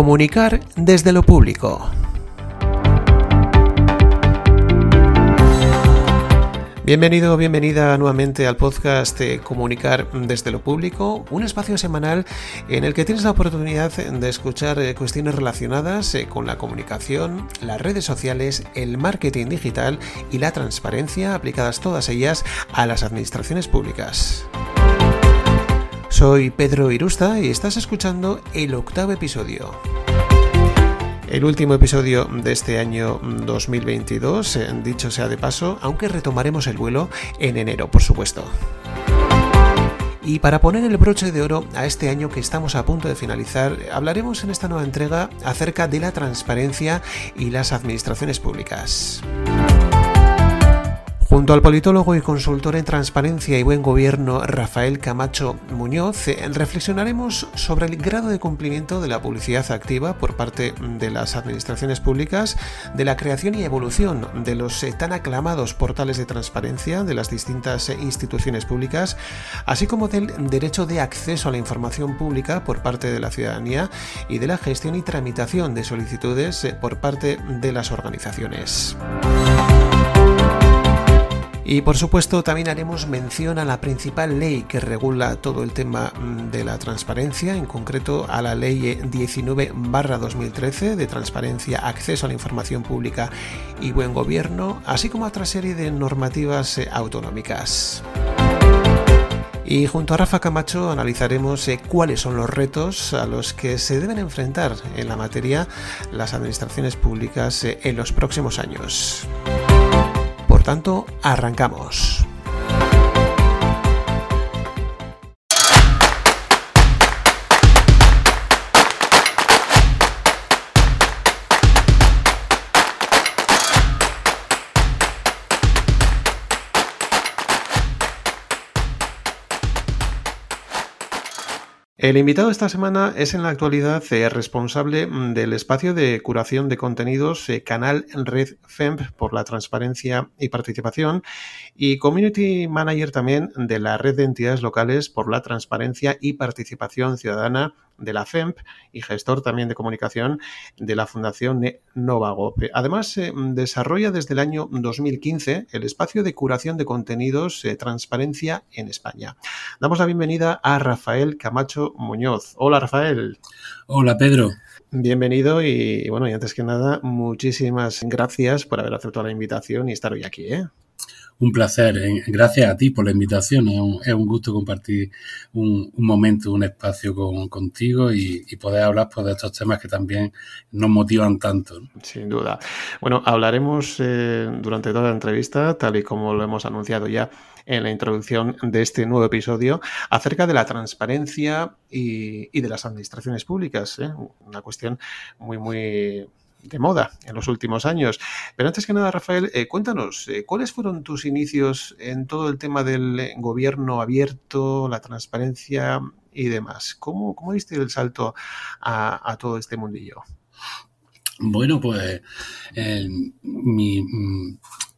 Comunicar desde lo público. Bienvenido, bienvenida nuevamente al podcast de Comunicar desde lo Público, un espacio semanal en el que tienes la oportunidad de escuchar eh, cuestiones relacionadas eh, con la comunicación, las redes sociales, el marketing digital y la transparencia, aplicadas todas ellas a las administraciones públicas. Soy Pedro Irusta y estás escuchando el octavo episodio el último episodio de este año 2022, eh, dicho sea de paso, aunque retomaremos el vuelo en enero, por supuesto. Y para poner el broche de oro a este año que estamos a punto de finalizar, hablaremos en esta nueva entrega acerca de la transparencia y las administraciones públicas. Junto al politólogo y consultor en transparencia y buen gobierno Rafael Camacho Muñoz, eh, reflexionaremos sobre el grado de cumplimiento de la publicidad activa por parte de las administraciones públicas, de la creación y evolución de los eh, tan aclamados portales de transparencia de las distintas eh, instituciones públicas, así como del derecho de acceso a la información pública por parte de la ciudadanía y de la gestión y tramitación de solicitudes por parte de las organizaciones. Y por supuesto también haremos mención a la principal ley que regula todo el tema mm, de la transparencia, en concreto a la ley 19-2013 de transparencia, acceso a la información pública y buen gobierno, así como a otra serie de normativas eh, autonómicas. Y junto a Rafa Camacho analizaremos eh, cuáles son los retos a los que se deben enfrentar en la materia las administraciones públicas eh, en los próximos años. Por tanto, arrancamos. El invitado esta semana es en la actualidad eh, responsable mm, del espacio de curación de contenidos eh, Canal Red FEMP por la transparencia y participación y Community Manager también de la red de entidades locales por la transparencia y participación ciudadana de la FEMP y gestor también de comunicación de la Fundación Novagop. Además, desarrolla desde el año 2015 el espacio de curación de contenidos eh, Transparencia en España. Damos la bienvenida a Rafael Camacho Muñoz. Hola, Rafael. Hola, Pedro. Bienvenido y bueno, y antes que nada, muchísimas gracias por haber aceptado la invitación y estar hoy aquí. ¿eh? Un placer. Eh, gracias a ti por la invitación. Es un, gusto compartir un, momento, un espacio contigo y, poder hablar pues, de estos temas que también nos motivan tanto. Sin duda. Bueno, hablaremos eh, durante toda la entrevista, tal y como lo hemos anunciado ya en la introducción de este nuevo episodio, acerca de la transparencia y, de las administraciones públicas. ¿eh? Una cuestión muy, muy de moda en los últimos años. Pero antes que nada, Rafael, eh, cuéntanos, eh, ¿cuáles fueron tus inicios en todo el tema del gobierno abierto, la transparencia y demás? ¿Cómo, cómo diste el salto a, todo este mundillo? Bueno, pues mi,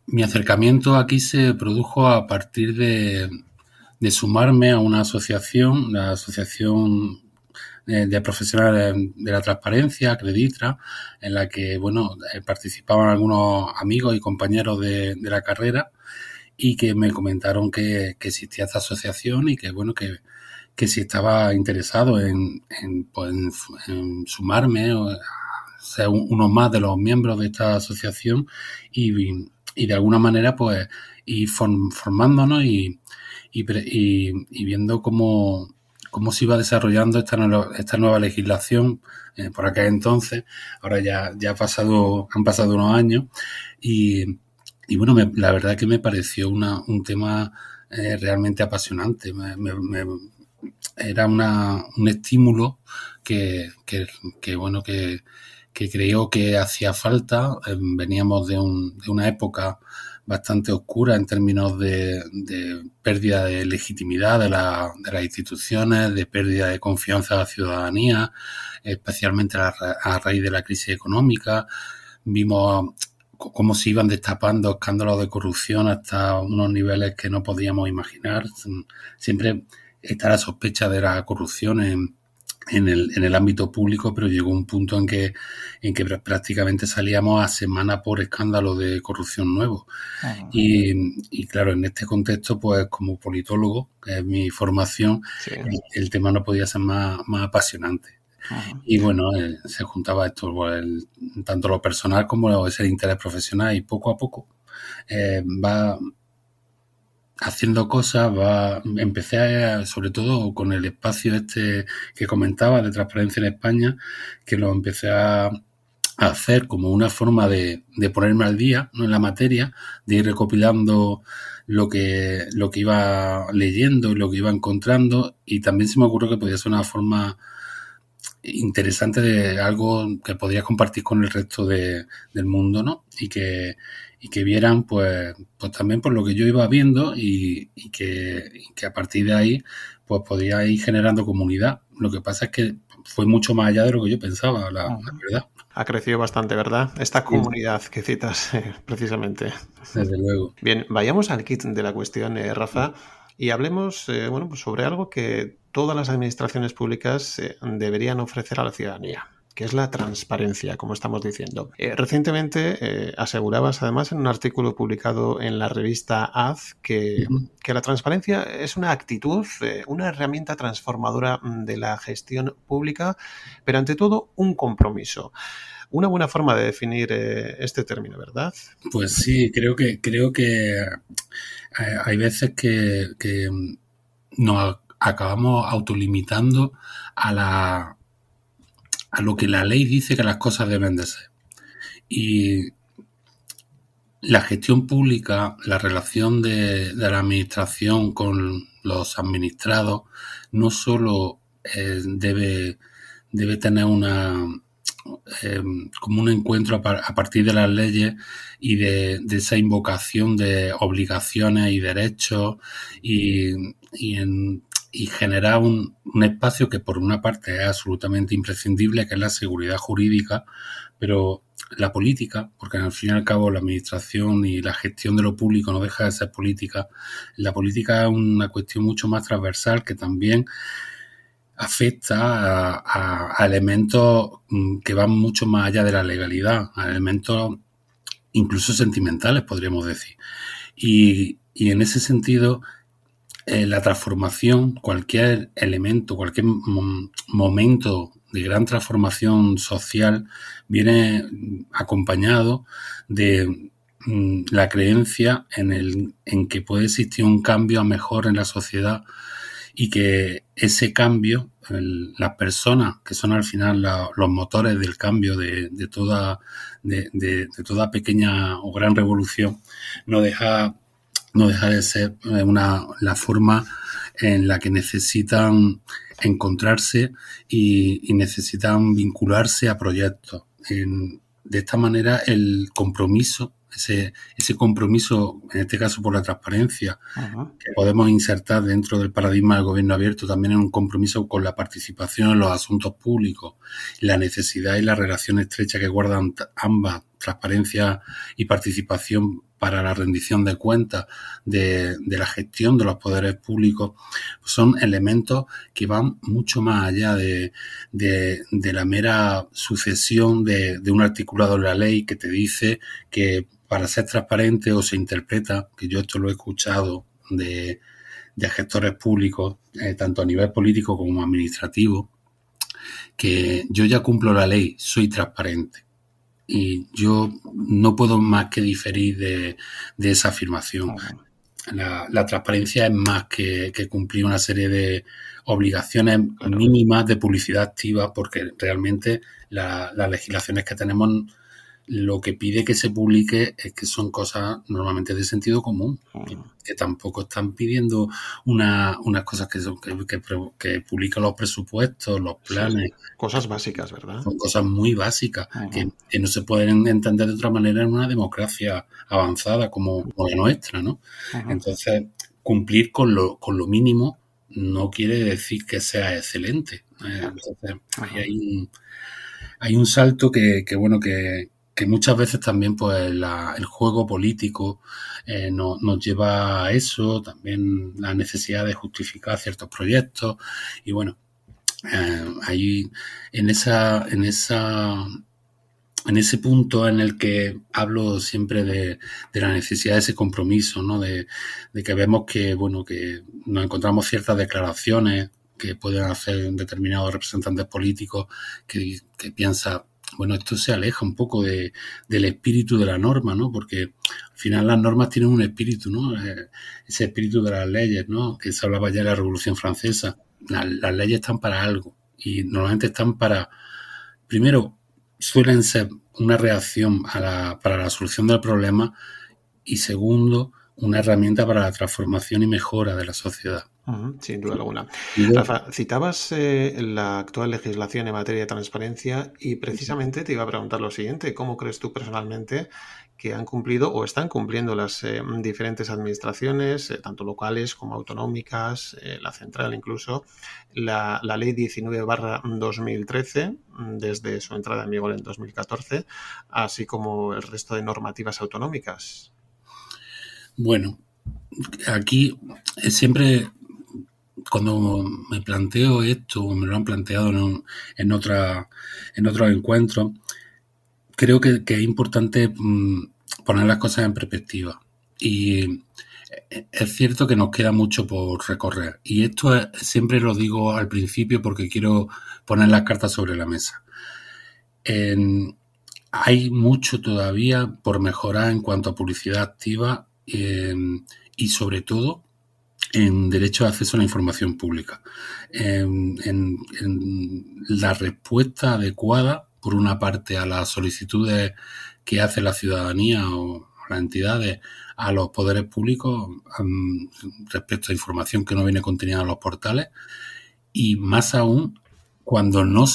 mi, acercamiento aquí se produjo a partir de, de sumarme a una asociación, la Asociación de, profesionales de la transparencia, Acreditra, en la que, bueno, eh, participaban algunos amigos y compañeros de, la carrera y que me comentaron que, existía esta asociación y que, bueno, que, si estaba interesado en, en, pues, sumarme o ser uno más de los miembros de esta asociación y, y de alguna manera, pues, ir formándonos y, y viendo cómo cómo se iba desarrollando esta esta nueva legislación eh, por aquel entonces. Ahora ya, ha pasado, han pasado unos años y, bueno, la verdad que me pareció una, un tema eh, realmente apasionante. era una, un estímulo que, que, bueno, que, que que hacía falta. Eh, veníamos de una época bastante oscura en términos de, pérdida de legitimidad de, la, de, las instituciones, de pérdida de confianza de la ciudadanía, especialmente a, raíz de la crisis económica. Vimos cómo se iban destapando escándalos de corrupción hasta unos niveles que no podíamos imaginar. Siempre está la sospecha de la corrupción en, en el, en el ámbito público, pero llegó un punto en que, en que prácticamente salíamos a semana por escándalo de corrupción nuevo. y, claro, en este contexto, pues como politólogo, que es mi formación, el, tema no podía ser más, más apasionante. Y bueno, eh, se juntaba esto, pues, tanto lo personal como ese interés profesional y poco a poco eh, va haciendo cosas, va, empecé sobre todo con el espacio este que comentaba de transparencia en España, que lo empecé a, hacer como una forma de, ponerme al día ¿no? en la materia, de ir recopilando lo que, lo que iba leyendo y lo que iba encontrando, y también se me ocurrió que podía ser una forma interesante de algo que podría compartir con el resto de, del mundo, ¿no? Y que, y que vieran pues, pues también por lo que yo iba viendo y, que, a partir de ahí pues podía ir generando comunidad. Lo que pasa es que fue mucho más allá de lo que yo pensaba, la, verdad. Ha crecido bastante, ¿verdad? Esta comunidad que citas eh, precisamente. Desde luego. Bien, vayamos al kit de la cuestión, eh, Rafa, y hablemos eh, bueno, pues sobre algo que todas las administraciones públicas deberían ofrecer a la ciudadanía que es la transparencia, como estamos diciendo. Eh, recientemente eh, asegurabas, además, en un artículo publicado en la revista Az, que, que la transparencia es una actitud, eh, una herramienta transformadora mm, de la gestión pública, pero ante todo un compromiso. Una buena forma de definir este término, ¿verdad? Pues sí, creo que, creo que hay veces que, que nos acabamos autolimitando a la, a lo que la ley dice que las cosas deben de ser. Y la gestión pública, la relación de, la administración con los administrados, no solo eh, debe, debe tener una em, como un encuentro a, partir de las leyes y de, esa invocación de obligaciones y derechos y, y en y generar un, espacio que por una parte es absolutamente imprescindible, que es la seguridad jurídica, pero la política, porque al fin y al cabo la administración y la gestión de lo público no deja de ser política, la política es una cuestión mucho más transversal que también afecta a, elementos mm, que van mucho más allá de la legalidad, a elementos incluso sentimentales, podríamos decir. Y, y en ese sentido, eh, la transformación, cualquier elemento, cualquier momento de gran transformación social viene acompañado de mm, la creencia en, el, en que puede existir un cambio a mejor en la sociedad y que ese cambio, las personas que son al final los motores del cambio de, toda, de, de, toda pequeña o gran revolución, no deja no deja de ser eh, una, la forma en la que necesitan encontrarse y, necesitan vincularse a proyectos. de esta manera, el compromiso, ese, ese compromiso, en este caso por la transparencia, que podemos insertar dentro del paradigma del gobierno abierto, también es un compromiso con la participación en los asuntos públicos, la necesidad y la relación estrecha que guardan ambas, transparencia y participación para la rendición de cuentas de, la gestión de los poderes públicos son elementos que van mucho más allá de, la mera sucesión de, un articulado en la ley que te dice que para ser transparente o se interpreta, que yo esto lo he escuchado de, gestores públicos, eh, tanto a nivel político como administrativo, que yo ya cumplo la ley, soy transparente y yo no puedo más que diferir de, esa afirmación. La, transparencia es más que, cumplir una serie de obligaciones mínimas de publicidad activa, porque realmente las legislaciones que tenemos lo que pide que se publique es que son cosas normalmente de sentido común, que, tampoco están pidiendo una, unas cosas que, son, que, que, publican los presupuestos, los planes. cosas básicas, ¿verdad? Son cosas muy básicas, que, no se pueden entender de otra manera en una democracia avanzada como, la nuestra, ¿no? Entonces, cumplir con lo, con lo mínimo no quiere decir que sea excelente. Hay un, hay un salto que, que bueno, que, que muchas veces también pues el juego político eh, nos lleva a eso, también la necesidad de justificar ciertos proyectos y bueno, eh, ahí en esa, en esa en ese punto en el que hablo siempre de, la necesidad de ese compromiso, ¿no? De, que vemos que, bueno, que nos encontramos ciertas declaraciones que pueden hacer determinados representantes políticos que, que piensan, bueno, esto se aleja un poco de, del espíritu de la norma, ¿no? Porque al final las normas tienen un espíritu, ¿no? Eh, ese espíritu de las leyes, ¿no? Que se hablaba ya de la Revolución Francesa. las leyes están para algo y normalmente están para, primero, suelen ser una reacción para la solución del problema y segundo, una herramienta para la transformación y mejora de la sociedad. Sin duda alguna. citabas eh, la actual legislación en materia de transparencia y precisamente te iba a preguntar lo siguiente, ¿cómo crees tú personalmente que han cumplido o están cumpliendo las eh, diferentes administraciones, eh, tanto locales como autonómicas, la central incluso, la, ley 19 2013, mm, desde su entrada en vigor en 2014, así como el resto de normativas autonómicas. Bueno, aquí siempre cuando me planteo esto, me lo han planteado en, en, otra, en otro encuentro, creo que, es importante mm, poner las cosas en perspectiva. Y es cierto que nos queda mucho por recorrer. Y esto siempre lo digo al principio porque quiero poner las cartas sobre la mesa. hay mucho todavía por mejorar en cuanto a publicidad activa y sobre todo en derecho de acceso a la información pública. En, la respuesta adecuada, por una parte, a las solicitudes que hace la ciudadanía o las entidades a los poderes públicos respecto a información que no viene contenida en los portales y más aún cuando no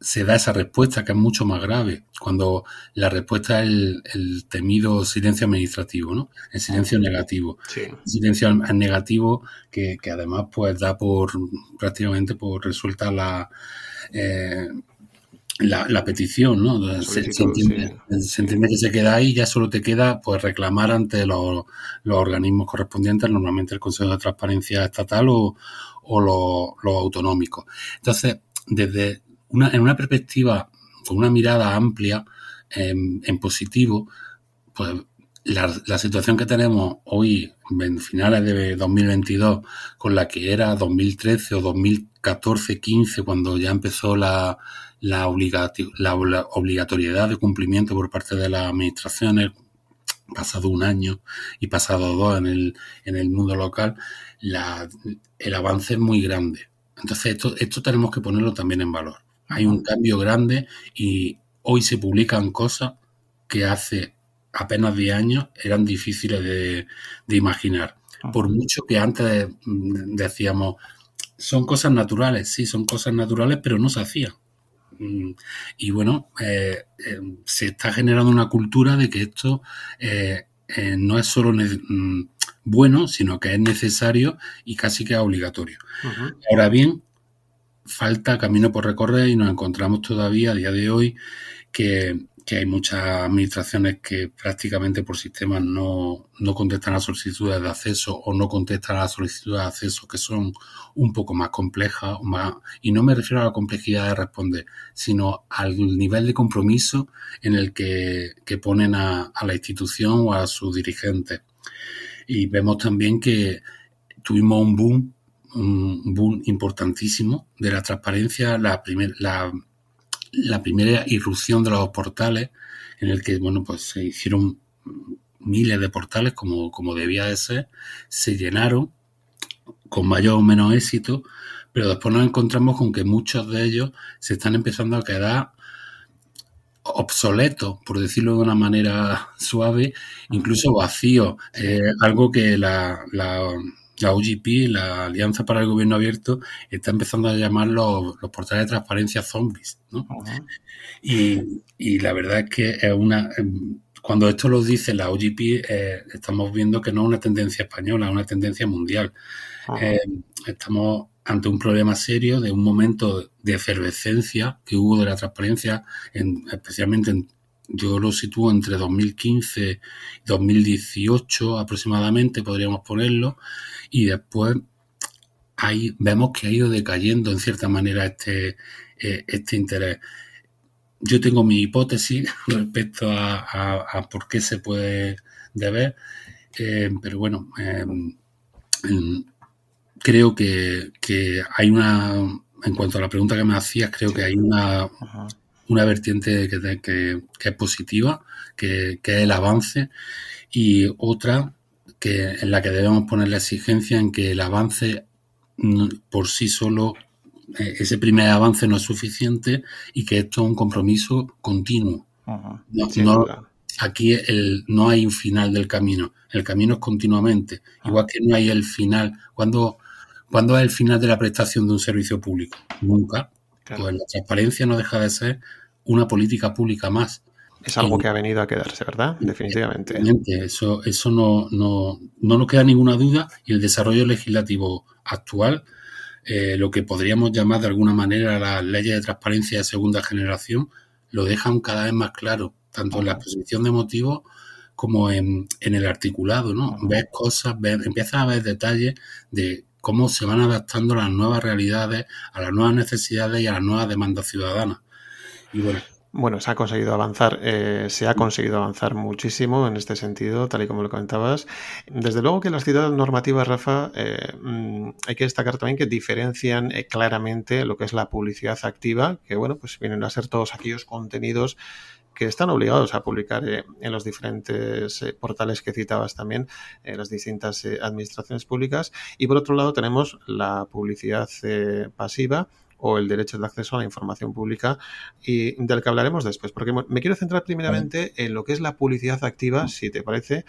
se da esa respuesta que es mucho más grave, cuando la respuesta es el, temido silencio administrativo, ¿no? El silencio negativo. El silencio negativo que, que, además pues da por prácticamente por resuelta la eh, la, petición, ¿no? Se, entiende, que se queda ahí, ya solo te queda pues reclamar ante los, organismos correspondientes, normalmente el Consejo de Transparencia Estatal o, o los, autonómicos. Entonces, desde una, en una perspectiva, con una mirada amplia, en, positivo, pues la, la, situación que tenemos hoy, en finales de 2022, con la que era 2013 o 2014, 15, cuando ya empezó la, la, la obligatoriedad de cumplimiento por parte de las administraciones, pasado un año y pasado dos en el, en el mundo local, la, el avance es muy grande. Entonces, esto, esto tenemos que ponerlo también en valor. Hay un cambio grande y hoy se publican cosas que hace apenas 10 años eran difíciles de, de imaginar. Por mucho que antes decíamos, son cosas naturales, sí, son cosas naturales, pero no se hacían. Mm, y bueno, eh, eh, se está generando una cultura de que esto eh, no es solo mm, bueno, sino que es necesario y casi que es obligatorio. Ahora bien, falta camino por recorrer y nos encontramos todavía a día de hoy que que hay muchas administraciones que prácticamente por sistemas no, no contestan a solicitudes de acceso o no contestan a solicitudes de acceso que son un poco más complejas. Y no me refiero a la complejidad de responder, sino al nivel de compromiso en el que, que ponen a, a la institución o a sus dirigentes. Y vemos también que tuvimos un boom, un boom importantísimo de la transparencia, la, primer, la la primera irrupción de los portales, en el que, bueno, pues se hicieron miles de portales como, como debía de ser, se llenaron con mayor o menos éxito, pero después nos encontramos con que muchos de ellos se están empezando a quedar obsoletos, por decirlo de una manera suave, incluso vacíos, eh, algo que la, la la UGP, la Alianza para el Gobierno Abierto, está empezando a llamar los, portales de transparencia zombies. ¿no? y, la verdad es que es una. Em, cuando esto lo dice la UGP, eh, estamos viendo que no es una tendencia española, es una tendencia mundial. Em, estamos ante un problema serio de un momento de efervescencia que hubo de la transparencia, en, especialmente en, yo lo sitúo entre 2015 y 2018 aproximadamente, podríamos ponerlo, y después ahí vemos que ha ido decayendo en cierta manera este, eh, este interés. Yo tengo mi hipótesis respecto a, por qué se puede deber, eh, pero bueno, em, creo que, hay una, en cuanto a la pregunta que me hacías, creo que hay una, una vertiente que, que, es positiva, que, que, es el avance, y otra que en la que debemos poner la exigencia en que el avance por sí solo, eh, ese primer avance no es suficiente y que esto es un compromiso continuo. aquí el, no hay un final del camino, el camino es continuamente, igual que no hay el final. cuando ¿Cuándo es el final de la prestación de un servicio público? Nunca. Pues la transparencia no deja de ser una política pública más. Es algo que ha venido a quedarse, ¿verdad? Definitivamente. Eso, eso no, no, no nos queda ninguna duda y el desarrollo legislativo actual, eh, lo que podríamos llamar de alguna manera las leyes de transparencia de segunda generación, lo dejan cada vez más claro, tanto en la exposición de motivos como en, el articulado, ¿no? Ves cosas, ves, empiezas a ver detalles de cómo se van adaptando las nuevas realidades, a las nuevas necesidades y a las nuevas demandas ciudadanas. Y bueno, bueno, se ha conseguido avanzar, eh, se ha conseguido avanzar muchísimo en este sentido, tal y como lo comentabas. Desde luego que las ciudades normativas, Rafa, eh, mm, hay que destacar también que diferencian eh, claramente lo que es la publicidad activa, que bueno, pues vienen a ser todos aquellos contenidos que están obligados a publicar en los diferentes portales que citabas también, en las distintas administraciones públicas. Y por otro lado tenemos la publicidad pasiva, o el derecho de acceso a la información pública y del que hablaremos después, porque me quiero centrar primeramente en lo que es la publicidad activa, si te parece,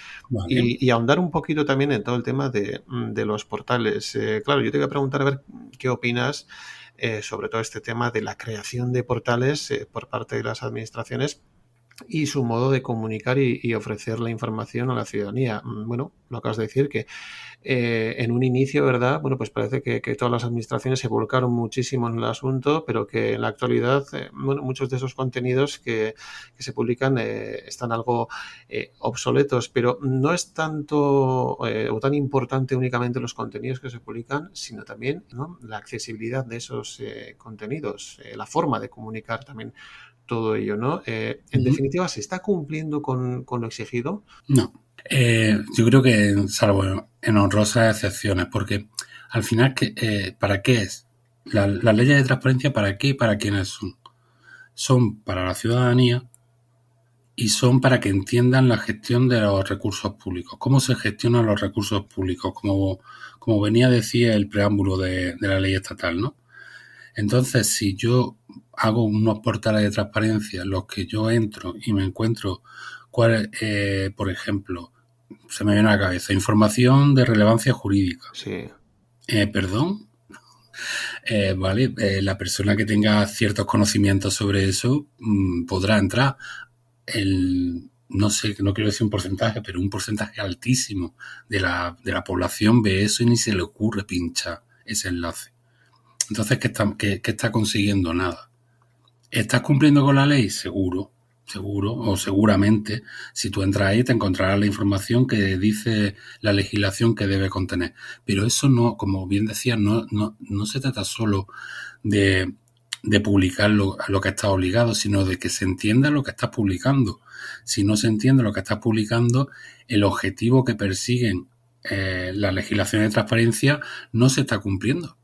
y, ahondar un poquito también en todo el tema de, los portales. Eh, claro, yo te voy a preguntar a ver qué opinas eh, sobre todo este tema de la creación de portales eh, por parte de las administraciones y su modo de comunicar y, ofrecer la información a la ciudadanía. Mm, bueno, lo acabas de decir que eh, en un inicio, ¿verdad? Bueno, pues parece que, todas las administraciones se volcaron muchísimo en el asunto, pero que en la actualidad, eh, bueno, muchos de esos contenidos que, se publican eh, están algo obsoletos, pero no es tanto o tan importante únicamente los contenidos que se publican, sino también la accesibilidad de esos contenidos, la forma de comunicar también todo ello, ¿no? Eh, en definitiva, ¿se está cumpliendo con, lo exigido? No. Eh, yo creo que, salvo en honrosas excepciones, porque al final, eh, ¿para qué es? Las leyes de transparencia, ¿para qué y para quiénes son? Son para la ciudadanía y son para que entiendan la gestión de los recursos públicos. ¿Cómo se gestionan los recursos públicos? Como, como venía a decir el preámbulo de, de la ley estatal, ¿no? Entonces, si yo hago unos portales de transparencia en los que yo entro y me encuentro, cuál, eh, por ejemplo, se me viene a la cabeza, información de relevancia jurídica. Sí. Eh, Perdón. Eh, vale, la persona que tenga ciertos conocimientos sobre eso mm, podrá entrar. El, no sé, no quiero decir un porcentaje, pero un porcentaje altísimo de la, de la población ve eso y ni se le ocurre pinchar ese enlace. Entonces, ¿qué está, qué, está consiguiendo? Nada. ¿Estás cumpliendo con la ley? Seguro, seguro o seguramente. Si tú entras ahí te encontrarás la información que dice la legislación que debe contener. Pero eso no, como bien decía, no, no, no se trata solo de, de publicar lo, que estás obligado, sino de que se entienda lo que estás publicando. Si no se entiende lo que estás publicando, el objetivo que persiguen eh, la legislación de transparencia no se está cumpliendo.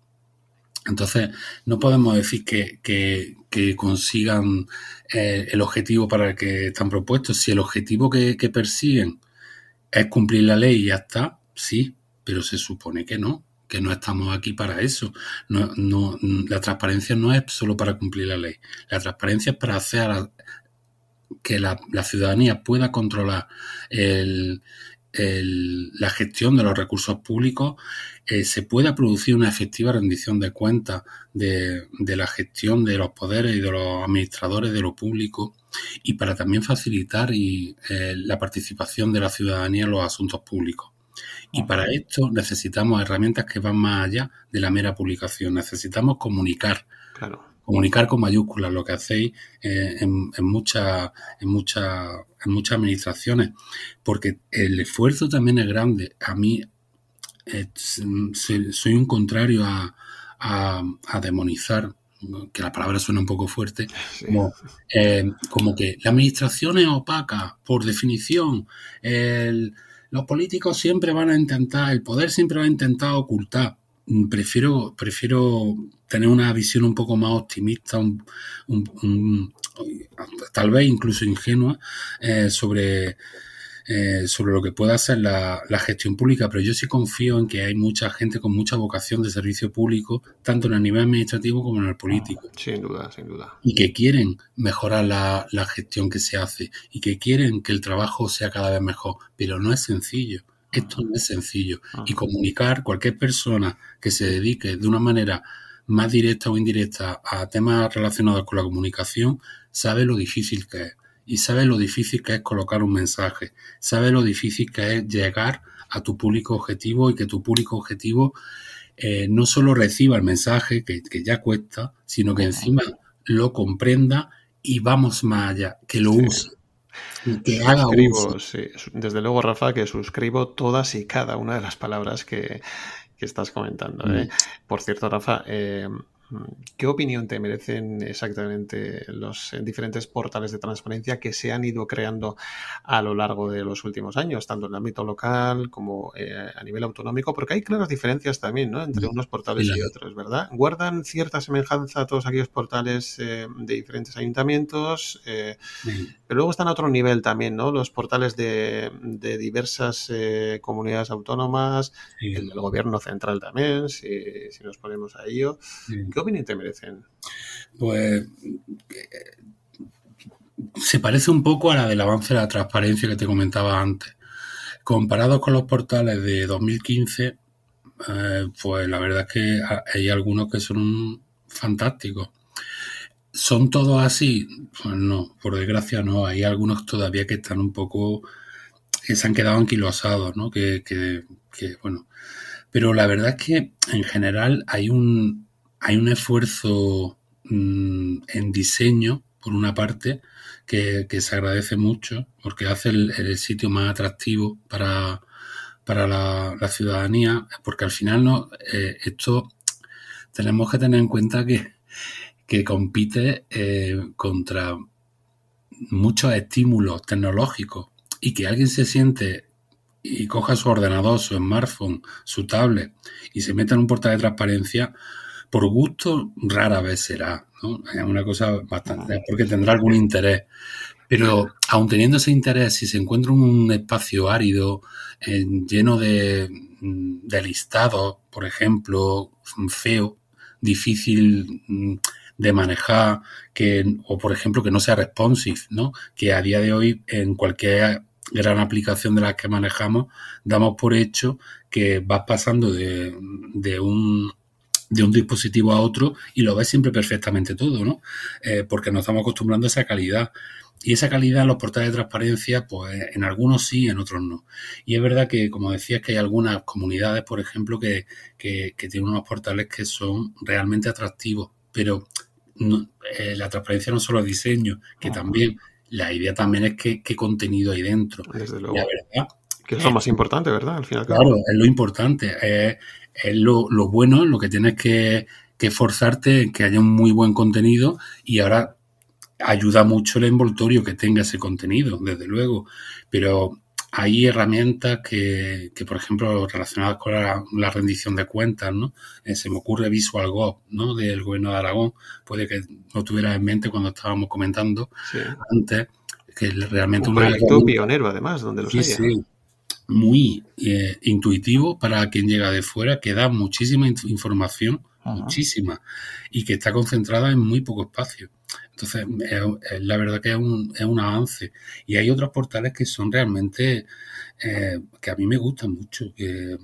Entonces, no podemos decir que, que, consigan eh, el objetivo para el que están propuestos. Si el objetivo que, persiguen es cumplir la ley y ya está, sí, pero se supone que no, que no estamos aquí para eso. La transparencia no es solo para cumplir la ley. La transparencia es para hacer que la ciudadanía pueda controlar el, la gestión de los recursos públicos eh, se pueda producir una efectiva rendición de cuentas de, la gestión de los poderes y de los administradores de lo público y para también facilitar y, eh, la participación de la ciudadanía en los asuntos públicos. Y para esto necesitamos herramientas que van más allá de la mera publicación. Necesitamos comunicar. Claro comunicar con mayúsculas, lo que hacéis eh, en, en, muchas en, mucha, en muchas administraciones, porque el esfuerzo también es grande. A mí, eh, soy un contrario a, demonizar que la palabra suena un poco fuerte, como, eh, como, que la administración es opaca, por definición. los políticos siempre van a intentar, el poder siempre va a intentar ocultar. Prefiero, prefiero tener una visión un poco más optimista, tal vez incluso ingenua, eh, sobre eh, sobre lo que pueda ser la, gestión pública, pero yo sí confío en que hay mucha gente con mucha vocación de servicio público, tanto en el nivel administrativo como en el político. Sin duda, sin duda. Y que quieren mejorar la, gestión que se hace y que quieren que el trabajo sea cada vez mejor, pero no es sencillo. Esto no es sencillo. Y comunicar, cualquier persona que se dedique de una manera más directa o indirecta a temas relacionados con la comunicación, sabe lo difícil que es. Y sabe lo difícil que es colocar un mensaje, sabe lo difícil que es llegar a tu público objetivo y que tu público objetivo eh, no solo reciba el mensaje, que, ya cuesta, sino que encima lo comprenda y vamos más allá, que lo use. Que haga. Desde luego, Rafa, que suscribo todas y cada una de las palabras que, estás comentando. ¿eh? Mm. Por cierto, Rafa, eh, ¿Qué opinión te merecen exactamente los eh, diferentes portales de transparencia que se han ido creando a lo largo de los últimos años, tanto en el ámbito local como eh, a nivel autonómico? Porque hay claras diferencias también ¿no? entre unos portales y otros, ¿verdad? ¿Guardan cierta semejanza todos aquellos portales eh, de diferentes ayuntamientos? Pero luego están a otro nivel también, ¿no? Los portales de, diversas comunidades autónomas, el del gobierno central también, si, nos ponemos a ello. ¿Qué te merecen? Pues se parece un poco a la del avance de la transparencia que te comentaba antes. Comparados con los portales de 2015, eh, pues la verdad es que hay algunos que son fantásticos. ¿Son todos así? Pues no, por desgracia no. Hay algunos todavía que están un poco, que se han quedado anquilosados, ¿no? Que, bueno. Pero la verdad es que en general hay un, hay un esfuerzo mm, en diseño, por una parte, que, se agradece mucho, porque hace el, sitio más atractivo para, para la, ciudadanía, porque al final no, eh, esto tenemos que tener en cuenta que, que compite eh, contra muchos estímulos tecnológicos y que alguien se siente y coja su ordenador, su smartphone, su tablet y se meta en un portal de transparencia, por gusto rara vez será, ¿no? Es una cosa bastante, porque tendrá algún interés. Pero aun teniendo ese interés, si se encuentra un espacio árido, lleno de, de listados, por ejemplo, feo, difícil mm, de manejar, que, o por ejemplo que no sea responsive, ¿no? Que a día de hoy en cualquier gran aplicación de las que manejamos, damos por hecho que vas pasando de, de un de un dispositivo a otro y lo ves siempre perfectamente todo, ¿no? Eh, porque nos estamos acostumbrando a esa calidad. Y esa calidad, los portales de transparencia, pues en algunos sí, en otros no. Y es verdad que, como decías, que hay algunas comunidades, por ejemplo, que, que, tienen unos portales que son realmente atractivos, pero eh, la transparencia no solo es diseño, que también, la idea también es que, qué contenido hay dentro. Desde luego. La verdad, que es lo más importante, ¿verdad? Al final. Claro, es lo importante es lo, lo bueno, lo que tienes que, que forzarte en que haya un muy buen contenido y ahora ayuda mucho el envoltorio que tenga ese contenido, desde luego. Pero hay herramientas que, que por ejemplo, relacionadas con la, rendición de cuentas, ¿no? Eh, se me ocurre VisualGov, ¿no? Del gobierno de Aragón. Puede que no tuviera en mente cuando estábamos comentando antes que realmente... Un proyecto pionero, además, donde lo sí, Sí, muy eh, intuitivo para quien llega de fuera, que da muchísima información, muchísima, y que está concentrada en muy poco espacio. Entonces, la verdad que es un, es un, avance. Y hay otros portales que son realmente, eh, que a mí me gustan mucho, que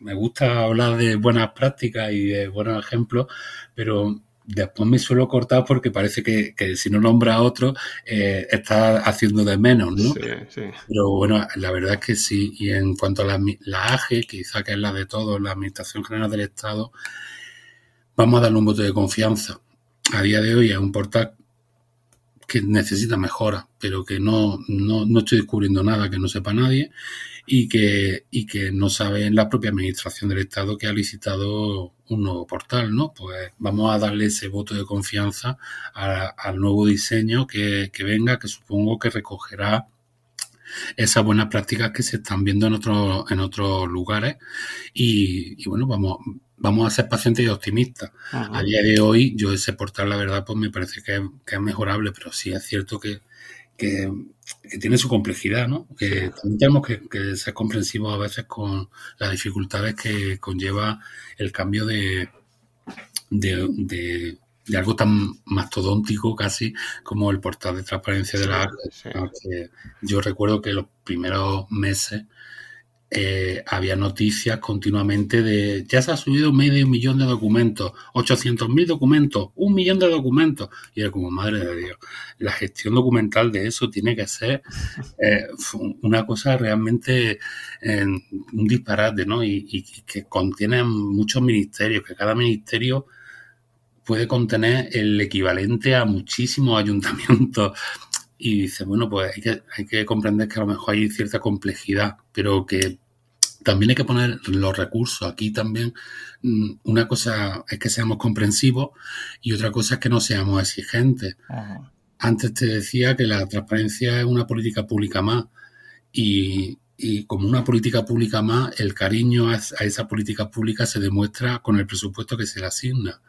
me gusta hablar de buenas prácticas y de buenos ejemplos, pero después me suelo cortar porque parece que, si no nombra a otro eh, está haciendo de menos, ¿no? Sí, sí. Pero bueno, la verdad es que sí. Y en cuanto a la, la AGE, quizá que es la de todos, la Administración General del Estado, vamos a darle un voto de confianza. A día de hoy es un portal que necesita mejora, pero que no, no, no estoy descubriendo nada que no sepa nadie y que, y que no sabe la propia administración del Estado que ha licitado un nuevo portal, ¿no? Pues vamos a darle ese voto de confianza al nuevo diseño que, que venga, que supongo que recogerá esas buenas prácticas que se están viendo en otros, en otros lugares. Y, bueno, vamos, vamos a ser pacientes y optimistas. A día de hoy, yo ese portal, la verdad, pues me parece que, es mejorable, pero sí es cierto que, que, tiene su complejidad, ¿no? Que también tenemos que, ser comprensivos a veces con las dificultades que conlleva el cambio de, de de algo tan mastodóntico casi como el portal de transparencia de la arte. Yo recuerdo que los primeros meses eh, había noticias continuamente de ya se ha subido medio millón de documentos, 800 mil documentos, un millón de documentos. Y era como, madre de Dios, la gestión documental de eso tiene que ser eh, una cosa realmente eh, un disparate, ¿no? Y, y que contiene muchos ministerios, que cada ministerio puede contener el equivalente a muchísimos ayuntamientos. Y dice, bueno, pues hay que, hay que comprender que a lo mejor hay cierta complejidad, pero que también hay que poner los recursos. Aquí también mm, una cosa es que seamos comprensivos y otra cosa es que no seamos exigentes. Antes te decía que la transparencia es una política pública más y, y como una política pública más, el cariño a, esa política pública se demuestra con el presupuesto que se le asigna.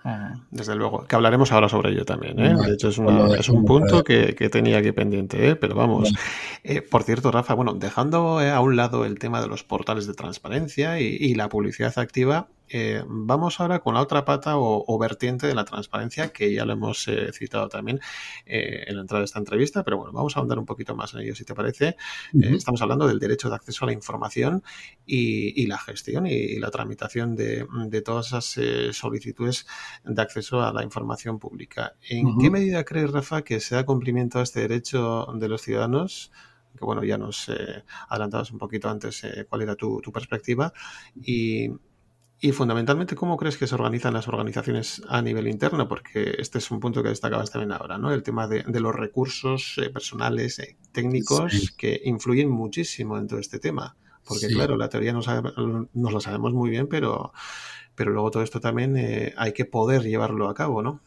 Desde luego, que hablaremos ahora sobre ello también. ¿eh? De hecho, es, es un punto que, tenía aquí pendiente, ¿eh? pero vamos. Eh, por cierto, Rafa, bueno, dejando a un lado el tema de los portales de transparencia y la publicidad activa, eh, vamos ahora con la otra pata o, vertiente de la transparencia, que ya lo hemos eh, citado también eh, en la entrada de esta entrevista, pero bueno, vamos a ahondar un poquito más en ello, si te parece. estamos hablando del derecho de acceso a la información y, la gestión y, la tramitación de, todas esas solicitudes de acceso a la información pública. ¿En qué medida crees, Rafa, que se da cumplimiento a este derecho de los ciudadanos? que bueno, ya nos adelantabas un poquito antes cuál era tu, tu perspectiva y, y fundamentalmente, ¿cómo crees que se organizan las organizaciones a nivel interno? Porque este es un punto que destacabas también ahora, ¿no? El tema de, los recursos eh, personales, eh, técnicos, que influyen muchísimo en todo este tema. Porque, claro, la teoría nos, nos, la sabemos muy bien, pero, pero luego todo esto también eh, hay que poder llevarlo a cabo, ¿no?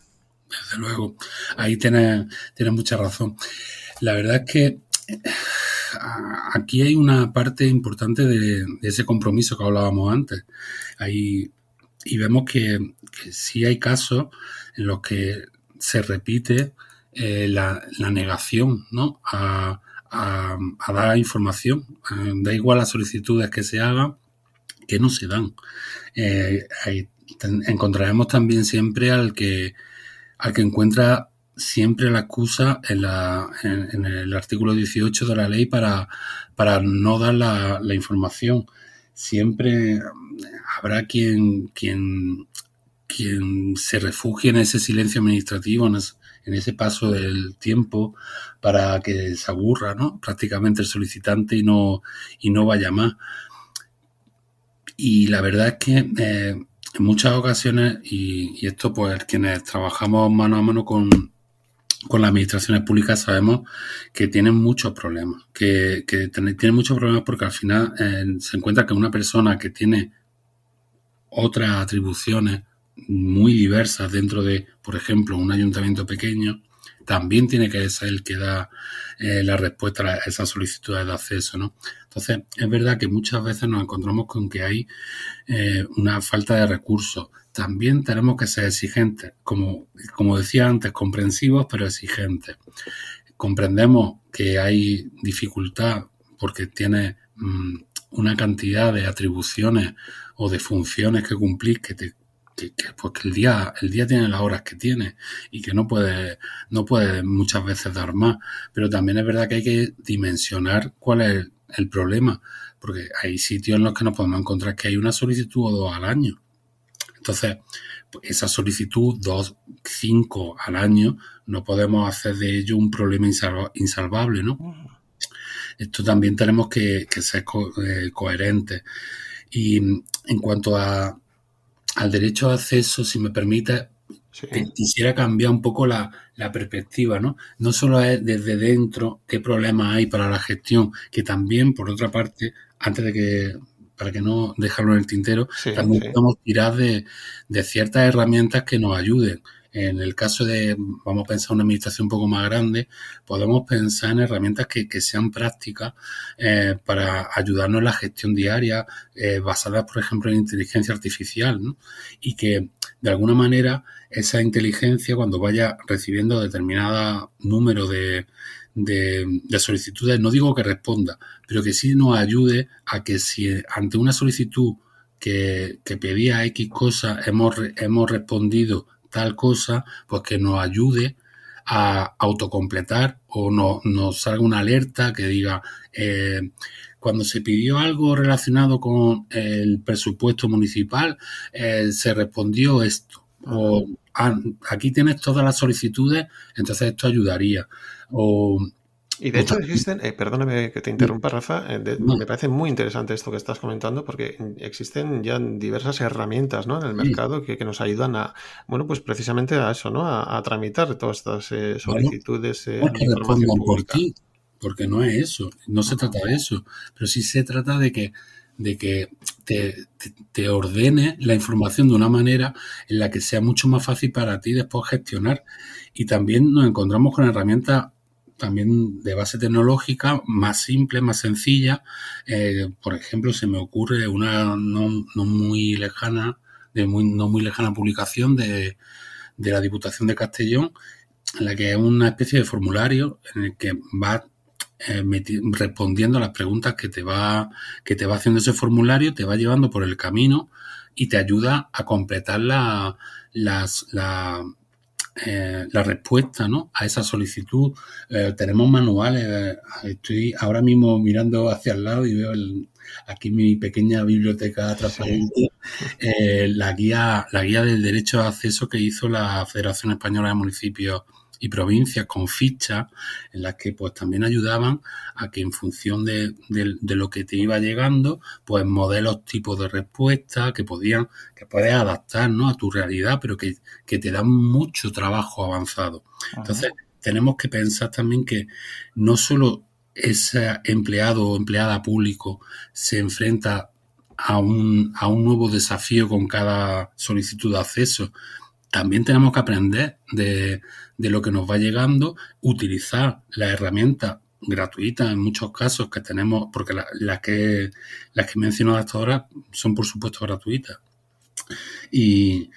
Desde luego. Ahí tienes, tiene mucha razón. La verdad es que aquí hay una parte importante de, ese compromiso que hablábamos antes. Ahí, y vemos que, que sí hay casos en los que se repite eh, la, negación ¿no? a, dar información. Eh, da igual las solicitudes que se hagan, que no se dan. Eh, encontraremos también siempre al que, al que encuentra siempre la excusa en, la, en, el artículo 18 de la ley para, para no dar la, información. Siempre habrá quien, quien, quien se refugie en ese silencio administrativo, en, en ese paso del tiempo para que se aburra, ¿no? Prácticamente el solicitante y no, y no vaya más. Y la verdad es que eh, en muchas ocasiones, y, y, esto pues quienes trabajamos mano a mano con, con las administraciones públicas sabemos que tienen muchos problemas, que, que tienen muchos problemas porque al final eh, se encuentra que una persona que tiene otras atribuciones muy diversas dentro de, por ejemplo, un ayuntamiento pequeño, también tiene que ser el que da eh, la respuesta a esas solicitudes de acceso, ¿no? Entonces, es verdad que muchas veces nos encontramos con que hay eh, una falta de recursos. También tenemos que ser exigentes, como, como decía antes, comprensivos pero exigentes. Comprendemos que hay dificultad porque tiene mm, una cantidad de atribuciones o de funciones que cumplir que te pues que el día, el día tiene las horas que tiene y que no puede, no puede muchas veces dar más. Pero también es verdad que hay que dimensionar cuál es el, problema, porque hay sitios en los que nos podemos encontrar que hay una solicitud o dos al año. Entonces, esa solicitud, dos, cinco al año, no podemos hacer de ello un problema insalvable, ¿no? Esto también tenemos que, ser eh, coherentes. Y en cuanto a, al derecho de acceso, si me permite, quisiera cambiar un poco la, la perspectiva, ¿no? No solo es desde dentro qué problemas hay para la gestión, que también, por otra parte, antes de que, para que no dejarlo en el tintero, también podemos tirar de, de ciertas herramientas que nos ayuden. En el caso de, vamos a pensar una administración un poco más grande, podemos pensar en herramientas que, sean prácticas eh, para ayudarnos en la gestión diaria, eh, basadas, por ejemplo, en inteligencia artificial, ¿no? y que de alguna manera esa inteligencia, cuando vaya recibiendo determinado número de, de, solicitudes, no digo que responda, pero que sí nos ayude a que si ante una solicitud que, que pedía X cosas hemos, hemos respondido tal cosa, pues que nos ayude a autocompletar o no, nos salga una alerta que diga eh, cuando se pidió algo relacionado con el presupuesto municipal eh, se respondió esto. O ah, aquí tienes todas las solicitudes entonces esto ayudaría o y de hecho existen, eh, perdóname que te interrumpa Rafa, eh, me parece muy interesante esto que estás comentando porque existen ya diversas herramientas ¿no? en el mercado que, nos ayudan a, bueno, pues precisamente a eso, ¿no? A, tramitar todas estas eh, solicitudes. Bueno, que respondan por ti, porque no es eso, no se trata de eso, pero sí se trata de que de que te, te, ordene la información de una manera en la que sea mucho más fácil para ti después gestionar. Y también nos encontramos con herramientas también de base tecnológica, más simple, más sencilla. Eh, por ejemplo, se me ocurre una no, muy lejana, de muy, no muy lejana publicación de, de la Diputación de Castellón, en la que es una especie de formulario en el que va eh, respondiendo a las preguntas que te va que te va haciendo ese formulario, te va llevando por el camino y te ayuda a completar la, las, la, eh, la respuesta ¿no? a esa solicitud. Eh, tenemos manuales. Estoy ahora mismo mirando hacia el lado y veo aquí mi pequeña biblioteca transparente, eh, la guía, la guía del derecho de acceso que hizo la Federación Española de Municipios y provincias con fichas en las que pues también ayudaban a que en función de, lo que te iba llegando, pues modelos tipos de respuesta que podían, que puedes adaptar ¿no? a tu realidad, pero que, te dan mucho trabajo avanzado. Entonces, tenemos que pensar también que no solo ese empleado o empleada público se enfrenta a un, a un nuevo desafío con cada solicitud de acceso, también tenemos que aprender de, de lo que nos va llegando, utilizar la herramienta gratuita en muchos casos que tenemos, porque las que las que he mencionado hasta ahora son por supuesto gratuitas. Y,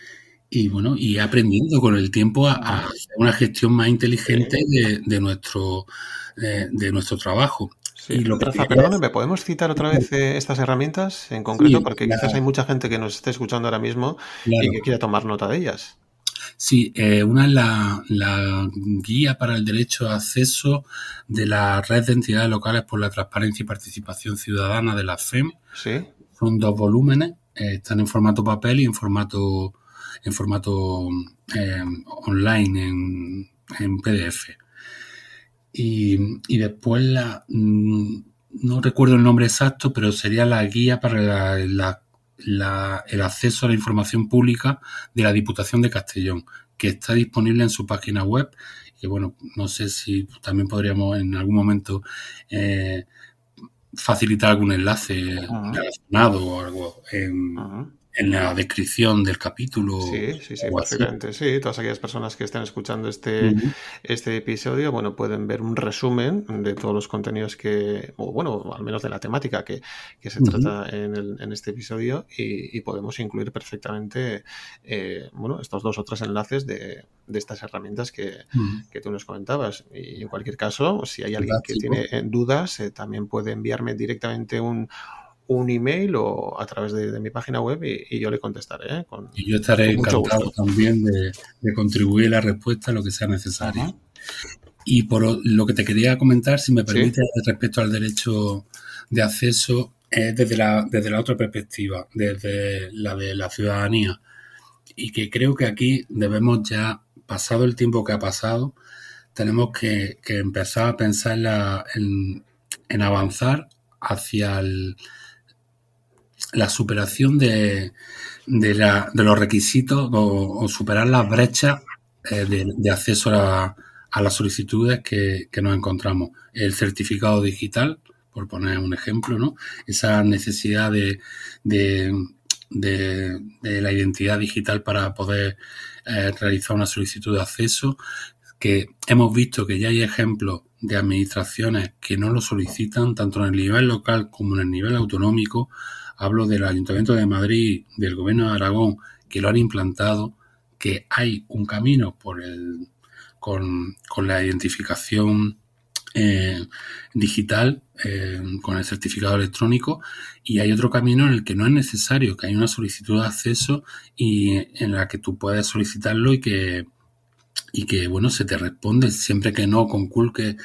y bueno, y aprendiendo con el tiempo a, hacer una gestión más inteligente de, nuestro de, nuestro trabajo. y lo Rafa, perdóname, ¿podemos citar otra vez eh, estas herramientas en concreto? porque quizás hay mucha gente que nos esté escuchando ahora mismo y que quiera tomar nota de ellas. Sí, eh, una es la, guía para el derecho a acceso de la red de entidades locales por la transparencia y participación ciudadana de la FEM. Sí. Son dos volúmenes, eh, están en formato papel y en formato en formato eh, online en, en, PDF. Y, después la mm, no recuerdo el nombre exacto, pero sería la guía para la el acceso a la información pública de la Diputación de Castellón, que está disponible en su página web. Y bueno, no sé si también podríamos en algún momento eh, facilitar algún enlace relacionado o algo en, en la descripción del capítulo. Sí, sí, sí, básicamente. Sí, todas aquellas personas que estén escuchando este, este episodio, bueno, pueden ver un resumen de todos los contenidos que, o bueno, al menos de la temática que, se trata en, el, en, este episodio y, podemos incluir perfectamente, eh, bueno, estos dos o tres enlaces de, de estas herramientas que, que, tú nos comentabas. Y en cualquier caso, si hay alguien que tiene dudas, eh, también puede enviarme directamente un un email o a través de, mi página web y, yo le contestaré. ¿eh? y yo estaré encantado también de, contribuir a la respuesta a lo que sea necesario. Y por lo que te quería comentar, si me permite, respecto al derecho de acceso, es desde la, desde la otra perspectiva, desde la de la ciudadanía. Y que creo que aquí debemos ya, pasado el tiempo que ha pasado, tenemos que, empezar a pensar en, en avanzar hacia el, la superación de, de, la, de los requisitos o, superar las brechas eh, de, acceso a, las solicitudes que, nos encontramos. El certificado digital, por poner un ejemplo, ¿no? Esa necesidad de, de, la identidad digital para poder eh, realizar una solicitud de acceso, que hemos visto que ya hay ejemplos de administraciones que no lo solicitan, tanto en el nivel local como en el nivel autonómico. Hablo del Ayuntamiento de Madrid, del Gobierno de Aragón, que lo han implantado, que hay un camino por el, con, la identificación eh, digital eh, con el certificado electrónico y hay otro camino en el que no es necesario, que hay una solicitud de acceso y en la que tú puedes solicitarlo y que y que bueno se te responde siempre que no conculque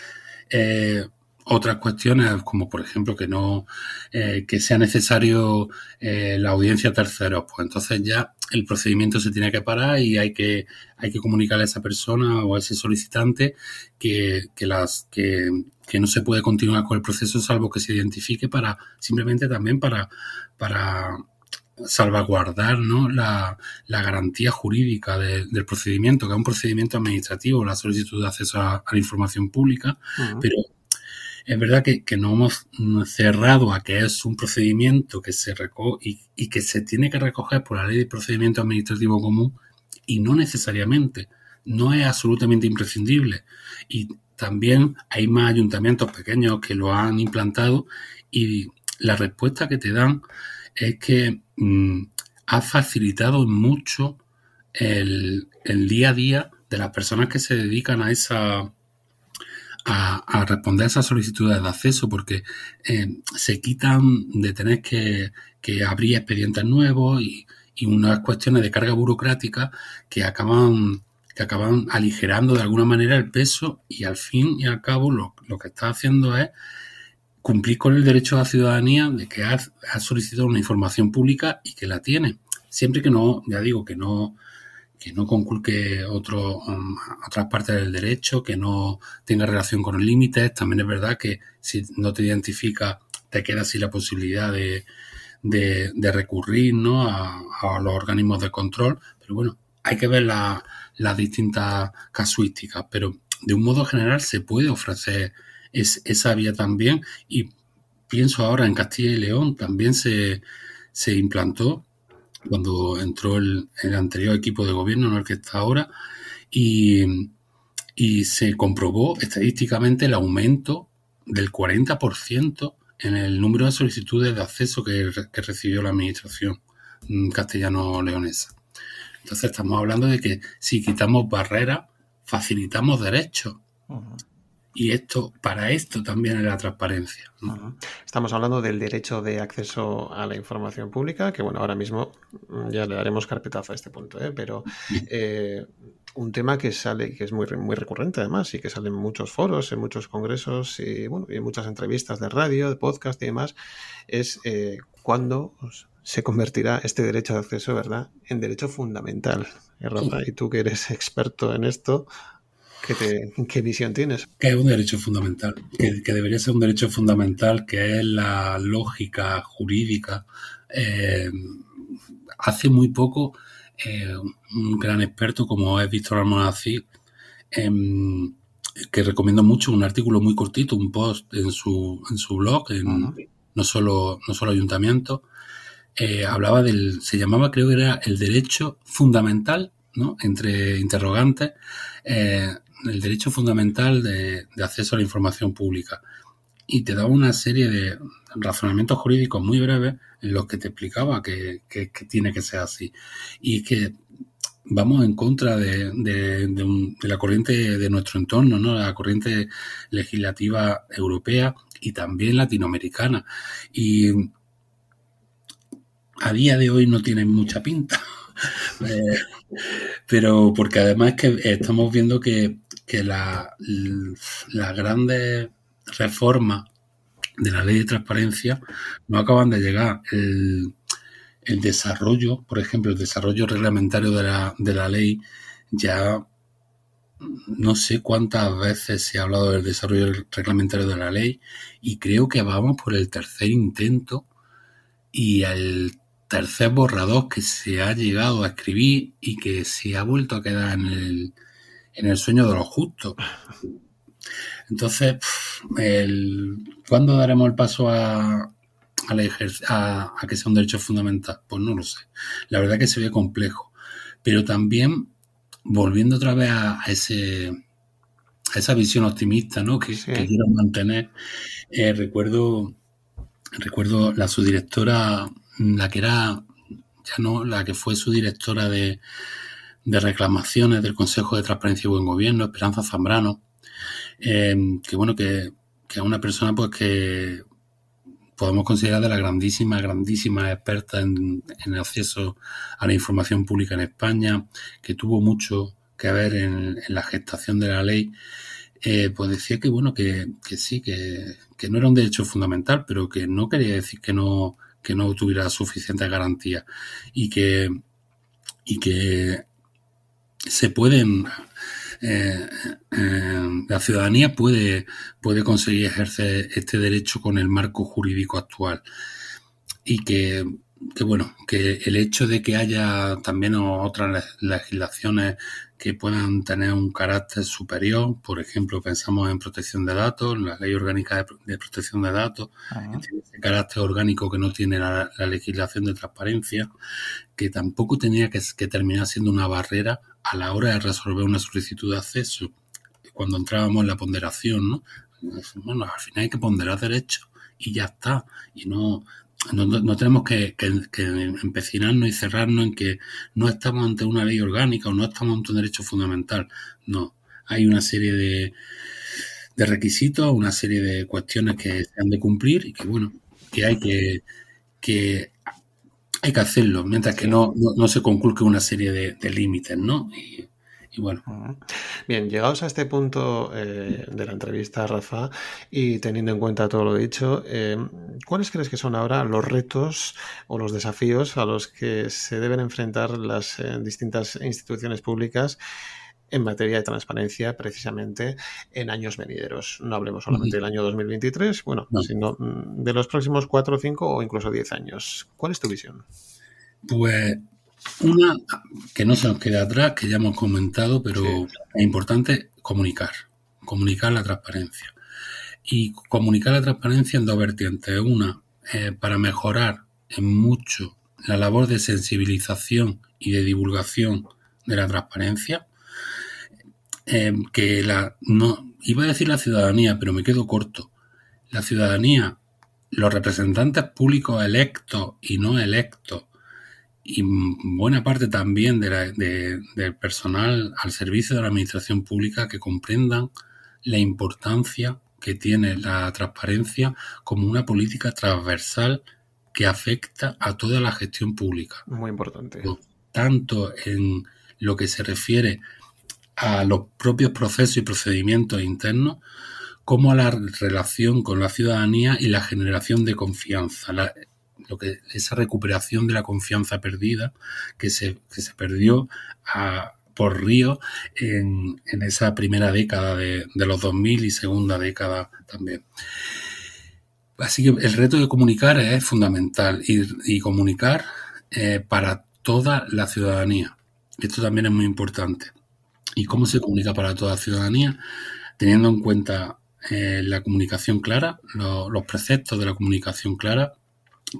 eh, otras cuestiones como por ejemplo que no eh, que sea necesario eh, la audiencia a terceros pues entonces ya el procedimiento se tiene que parar y hay que hay que comunicarle a esa persona o a ese solicitante que, que las que, que no se puede continuar con el proceso salvo que se identifique para simplemente también para para salvaguardar ¿no? la, garantía jurídica del procedimiento, que es un procedimiento administrativo, la solicitud de acceso a, la información pública, pero es verdad que, no hemos cerrado a que es un procedimiento que se recoge y, que se tiene que recoger por la ley de procedimiento administrativo común y no necesariamente, no es absolutamente imprescindible. Y también hay más ayuntamientos pequeños que lo han implantado y la respuesta que te dan es que mm, ha facilitado mucho el, día a día de las personas que se dedican a esa a, responder a esas solicitudes de acceso porque eh, se quitan de tener que, abrir expedientes nuevos y, unas cuestiones de carga burocrática que acaban que acaban aligerando de alguna manera el peso y al fin y al cabo lo, lo que está haciendo es cumplir con el derecho a la ciudadanía de que ha, solicitado una información pública y que la tiene. Siempre que no, ya digo, que no, que no conculque otro, um, otras partes del derecho, que no tenga relación con los límites. También es verdad que si no te identifica, te queda así la posibilidad de, de, recurrir ¿no? a, los organismos de control. Pero bueno, hay que ver las distintas casuísticas. Pero de un modo general se puede ofrecer es, esa vía también. Y pienso ahora en Castilla y León, también se, se implantó cuando entró el, anterior equipo de gobierno, no el que está ahora, y, se comprobó estadísticamente el aumento del 40% en el número de solicitudes de acceso que, recibió la administración castellano-leonesa. Entonces estamos hablando de que si quitamos barreras, facilitamos derechos. Y esto, para esto también es la transparencia. Estamos hablando del derecho de acceso a la información pública, que bueno, ahora mismo mm, ya le daremos carpetazo a este punto, ¿eh? pero eh, un tema que sale, que es muy, muy recurrente además, y que sale en muchos foros, en muchos congresos, y bueno, y en muchas entrevistas de radio, de podcast y demás, es eh, cuándo se convertirá este derecho de acceso, ¿verdad?, en derecho fundamental. Rafa, y tú que eres experto en esto, ¿Qué, visión tienes? Que es un derecho fundamental, que, debería ser un derecho fundamental, que es la lógica jurídica. Eh, hace muy poco, eh, un gran experto como es Víctor Almonacid, em, que recomiendo mucho, un artículo muy cortito, un post en su, en su blog, en no, solo, no solo ayuntamiento, eh, hablaba del, se llamaba, creo que era el derecho fundamental, ¿no? entre interrogantes, el derecho fundamental de, acceso a la información pública. Y te daba una serie de razonamientos jurídicos muy breves en los que te explicaba que, tiene que ser así. Y que vamos en contra de, la corriente de nuestro entorno, ¿no? la corriente legislativa europea y también latinoamericana. Y a día de hoy no tiene mucha pinta. Eh, pero porque además que estamos viendo que que las la grandes reformas de la ley de transparencia no acaban de llegar. El, desarrollo, por ejemplo, el desarrollo reglamentario de la, de la ley, ya no sé cuántas veces se ha hablado del desarrollo reglamentario de la ley y creo que vamos por el tercer intento y el tercer borrador que se ha llegado a escribir y que se ha vuelto a quedar en el, en el sueño de los justos. Entonces, el, ¿cuándo daremos el paso a, a, a, que sea un derecho fundamental? Pues no lo sé. La verdad que se ve complejo. Pero también, volviendo otra vez a, ese a esa visión optimista ¿no? que, quiero mantener, eh, recuerdo, recuerdo la subdirectora, la que era, ya no, la que fue su directora de, de reclamaciones del Consejo de Transparencia y Buen Gobierno, Esperanza Zambrano, eh, que bueno, que, que es una persona pues que podemos considerar de la grandísima, grandísima experta en, el acceso a la información pública en España, que tuvo mucho que ver en, la gestación de la ley, eh, pues decía que bueno, que, sí, que, que, no era un derecho fundamental, pero que no quería decir que no, que no tuviera suficiente garantía y que, y que se pueden eh, eh, la ciudadanía puede, puede conseguir ejercer este derecho con el marco jurídico actual. Y que, que, bueno, que el hecho de que haya también otras legislaciones que puedan tener un carácter superior, por ejemplo, pensamos en protección de datos, la ley orgánica de, protección de datos, tiene ese carácter orgánico que no tiene la, legislación de transparencia, que tampoco tenía que, que terminar siendo una barrera a la hora de resolver una solicitud de acceso, cuando entrábamos en la ponderación, ¿no? Bueno, al final hay que ponderar derechos y ya está. Y no, no, tenemos que, empecinarnos y cerrarnos en que no estamos ante una ley orgánica o no estamos ante un derecho fundamental. No, hay una serie de, de requisitos, una serie de cuestiones que se han de cumplir y que, bueno, que hay que, que hay que hacerlo, mientras que no, no, se conculque una serie de, límites, ¿no? Y, bueno. Bien, llegados a este punto eh, de la entrevista, Rafa, y teniendo en cuenta todo lo dicho, eh, ¿cuáles crees que son ahora los retos o los desafíos a los que se deben enfrentar las eh, distintas instituciones públicas en materia de transparencia precisamente en años venideros. No hablemos solamente del año 2023, bueno, sino mm, de los próximos cuatro, cinco o incluso diez años. ¿Cuál es tu visión? Pues una que no se nos quede atrás, que ya hemos comentado, pero es importante comunicar, comunicar la transparencia. Y comunicar la transparencia en dos vertientes. Una, eh, para mejorar en mucho la labor de sensibilización y de divulgación de la transparencia, Em, que la no iba a decir la ciudadanía, pero me quedo corto. La ciudadanía, los representantes públicos electos y no electos, y buena parte también de del personal al servicio de la administración pública que comprendan la importancia que tiene la transparencia como una política transversal que afecta a toda la gestión pública. Muy importante. Tanto en lo que se refiere a los propios procesos y procedimientos internos, como a la relación con la ciudadanía y la generación de confianza, esa recuperación de la confianza perdida que se, que se perdió por Río en, en, esa primera década de, de, los 2000 y segunda década también. Así que el reto de comunicar es fundamental y, y comunicar eh, para toda la ciudadanía. Esto también es muy importante y cómo se comunica para toda la ciudadanía, teniendo en cuenta eh, la comunicación clara, los preceptos de la comunicación clara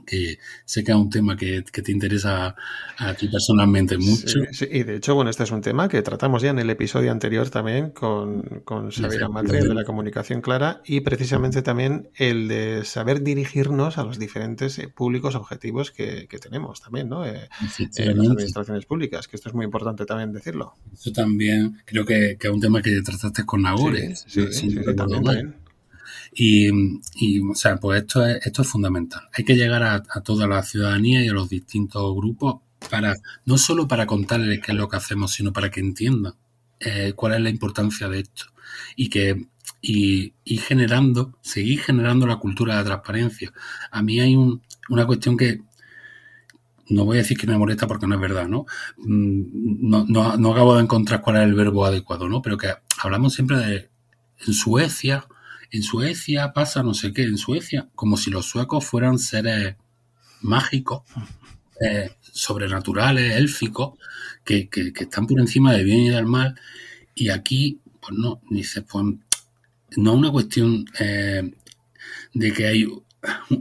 que sé que es un tema que, te interesa a ti personalmente mucho. Sí, y de hecho, bueno, este es un tema que tratamos ya en el episodio anterior también con, con Xavier de la comunicación clara y precisamente también el de saber dirigirnos a los diferentes eh, públicos objetivos que, tenemos también, ¿no? Eh, en las administraciones públicas, que esto es muy importante también decirlo. Eso también creo que, es un tema que trataste con Nagore. Sí, sí, también. Y, o sea, pues esto es, esto es fundamental. Hay que llegar a, toda la ciudadanía y a los distintos grupos para, no solo para contarles qué es lo que hacemos, sino para que entiendan eh, cuál es la importancia de esto. Y que, y, generando, seguir generando la cultura de transparencia. A mí hay una cuestión que, no voy a decir que me molesta porque no es verdad, ¿no? Mm, no, no, no acabo de encontrar cuál es el verbo adecuado, ¿no? Pero que hablamos siempre de en Suecia en Suecia pasa no sé qué, en Suecia, como si los suecos fueran seres mágicos, eh, sobrenaturales, élficos, que, están por encima del bien y del mal, Y aquí, pues no, dice, pues no es una cuestión eh, de que hay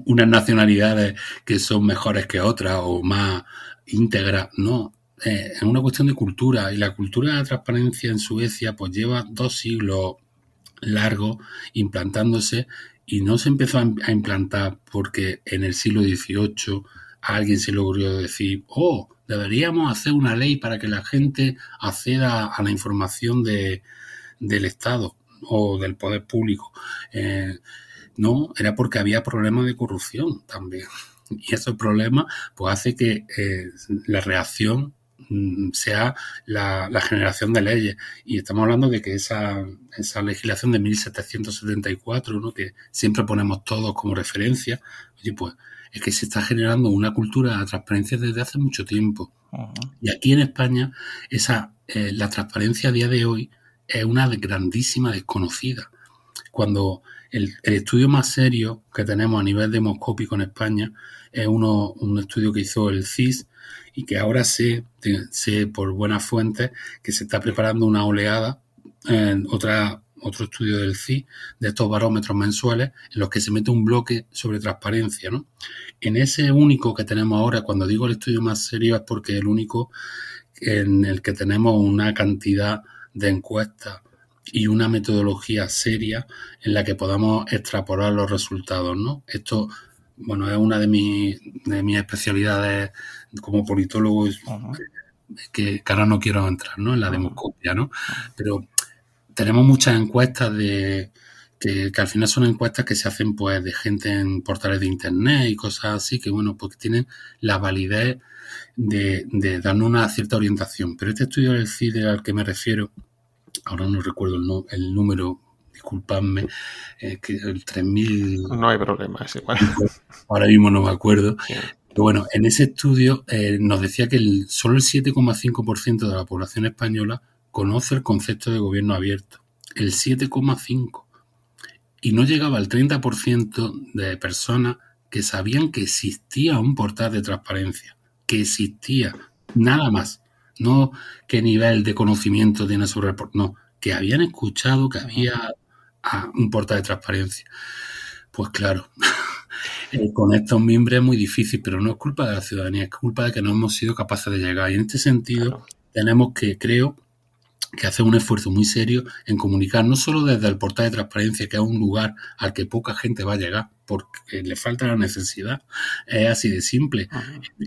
unas nacionalidades que son mejores que otras o más íntegras, no. Eh, es una cuestión de cultura y la cultura de la transparencia en Suecia pues lleva dos siglos largos implantándose y no se empezó a implantar porque en el siglo XVIII alguien se logró decir, oh, deberíamos hacer una ley para que la gente acceda a la información de, del Estado o del poder público. Eh, no, era porque había problemas de corrupción también. Y ese problema pues hace que eh, la reacción sea la, generación de leyes. Y estamos hablando de que esa, esa legislación de 1774, ¿no? que siempre ponemos todos como referencia, oye, pues es que se está generando una cultura de transparencia desde hace mucho tiempo. Y aquí en España, esa, eh, la transparencia a día de hoy es una grandísima desconocida. Cuando el, estudio más serio que tenemos a nivel demoscópico en España es uno, un estudio que hizo el CIS y que ahora sé, sé por buenas fuentes que se está preparando una oleada, en otra, otro estudio del CIS, de estos barómetros mensuales, en los que se mete un bloque sobre transparencia. ¿no? En ese único que tenemos ahora, cuando digo el estudio más serio, es porque es el único en el que tenemos una cantidad de encuestas y una metodología seria en la que podamos extrapolar los resultados, ¿no? Esto, bueno, es una de, mis, de mis especialidades como politólogo que, ahora no quiero entrar, ¿no? En la demoscopia, ¿no? Pero tenemos muchas encuestas de que, al final son encuestas que se hacen pues de gente en portales de internet y cosas así que bueno pues tienen la validez de, de darnos una cierta orientación. Pero este estudio del CIDE al que me refiero, ahora no recuerdo el, el número, disculpadme, eh, que el 3000... No hay problema, es igual. Ahora mismo no me acuerdo. Pero bueno, en ese estudio eh, nos decía que el, solo el 7,5% de la población española conoce el concepto de gobierno abierto. El 7,5%. Y no llegaba al 30% de personas que sabían que existía un portal de transparencia que existía, nada más. No qué nivel de conocimiento tiene sobre el no, que habían escuchado que había ah, un portal de transparencia. Pues claro, eh, con estos miembros es muy difícil, pero no es culpa de la ciudadanía, es culpa de que no hemos sido capaces de llegar. Y en este sentido, tenemos que, creo, que hace un esfuerzo muy serio en comunicar, no solo desde el portal de transparencia, que es un lugar al que poca gente va a llegar, porque le falta la necesidad, es así de simple.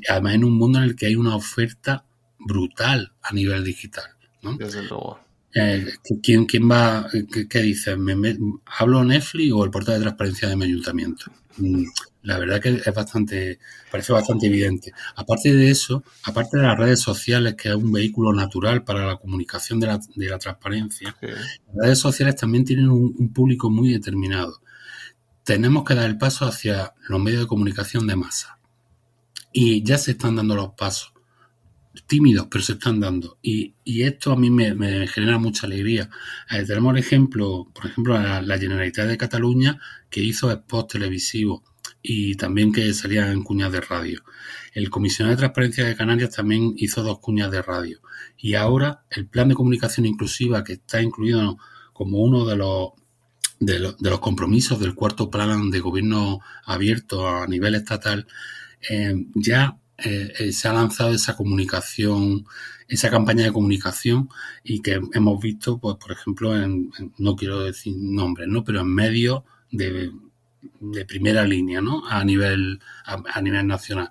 Además, en un mundo en el que hay una oferta brutal a nivel digital. Desde luego. Eh, ¿quién, ¿Quién va? ¿Qué, dice? ¿Me, hablo Netflix o el portal de transparencia de mi ayuntamiento? Mm, la verdad que es bastante, parece bastante evidente. Aparte de eso, aparte de las redes sociales, que es un vehículo natural para la comunicación de la, de la transparencia, las redes sociales también tienen un, público muy determinado. Tenemos que dar el paso hacia los medios de comunicación de masa. Y ya se están dando los pasos tímidos, pero se están dando. Y, esto a mí me, genera mucha alegría. Eh, tenemos el ejemplo, por ejemplo, la, la, Generalitat de Cataluña, que hizo spots televisivos y también que salían cuñas de radio. El comisionado de transparencia de Canarias también hizo dos cuñas de radio. Y ahora el plan de comunicación inclusiva, que está incluido como uno de los de, los compromisos del cuarto plan de gobierno abierto a nivel estatal, eh, ya eh, eh, se ha lanzado esa comunicación, esa campaña de comunicación y que hemos visto, pues, por ejemplo, en, no quiero decir nombres, ¿no? Pero en medios de, primera línea, ¿no? A nivel, a, nivel nacional.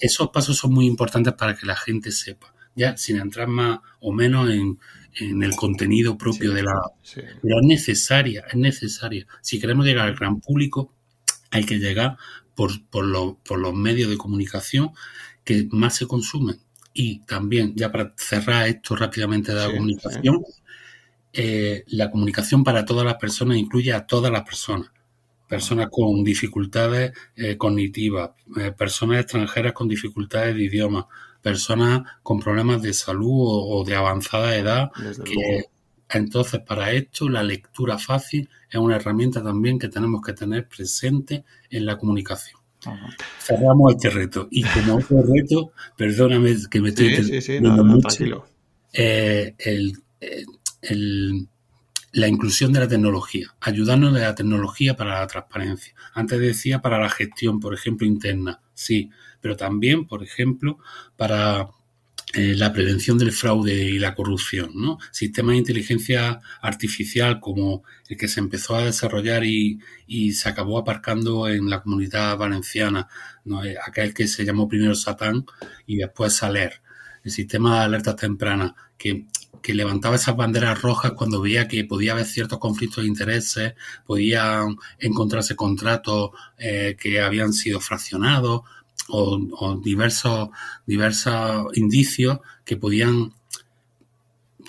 esos pasos son muy importantes para que la gente sepa, ya sin entrar más o menos en, el contenido propio de la... Pero es necesaria, es necesaria. Si queremos llegar al gran público, hay que llegar por, por, por los medios de comunicación que más se consumen. Y también, ya para cerrar esto rápidamente de la comunicación, eh, la comunicación para todas las personas incluye a todas las personas. Personas con dificultades eh, cognitivas, eh, personas extranjeras con dificultades de idioma, personas con problemas de salud o, de avanzada edad. Que, entonces, para esto, la lectura fácil es una herramienta también que tenemos que tener presente en la comunicación. Cerramos este reto. Y como otro reto, perdóname que me estoy sí, sí, sí, no, mucho, eh, el, eh, la inclusión de la tecnología, ayudarnos de la tecnología para la transparencia. Antes decía para la gestión, por ejemplo, interna, sí, pero también, por ejemplo, para eh, la prevención del fraude y la corrupción, ¿no? Sistemas de inteligencia artificial como el que se empezó a desarrollar y, se acabó aparcando en la comunidad valenciana, ¿no? Eh, aquel que se llamó primero Satán y después Saler, el sistema de alertas tempranas, que, levantaba esas banderas rojas cuando veía que podía haber ciertos conflictos de intereses, podían encontrarse contratos eh, que habían sido fraccionados, o, diversos, diversos indicios que podían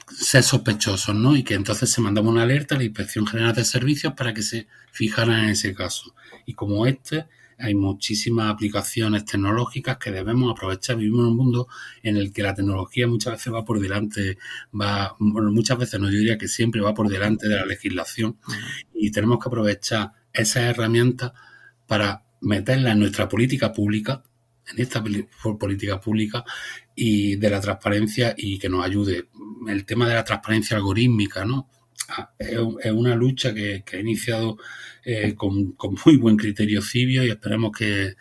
ser sospechosos, ¿no? Y que entonces se mandaba una alerta a la Inspección General de Servicios para que se fijara en ese caso. Y como este, hay muchísimas aplicaciones tecnológicas que debemos aprovechar. Vivimos en un mundo en el que la tecnología muchas veces va por delante, va, bueno, muchas veces no, yo diría que siempre va por delante de la legislación y tenemos que aprovechar esas herramientas para meterla en nuestra política pública, en esta política pública y de la transparencia y que nos ayude. El tema de la transparencia algorítmica, ¿no? Ah, es, una lucha que, ha iniciado eh, con, muy buen criterio civio y esperemos que,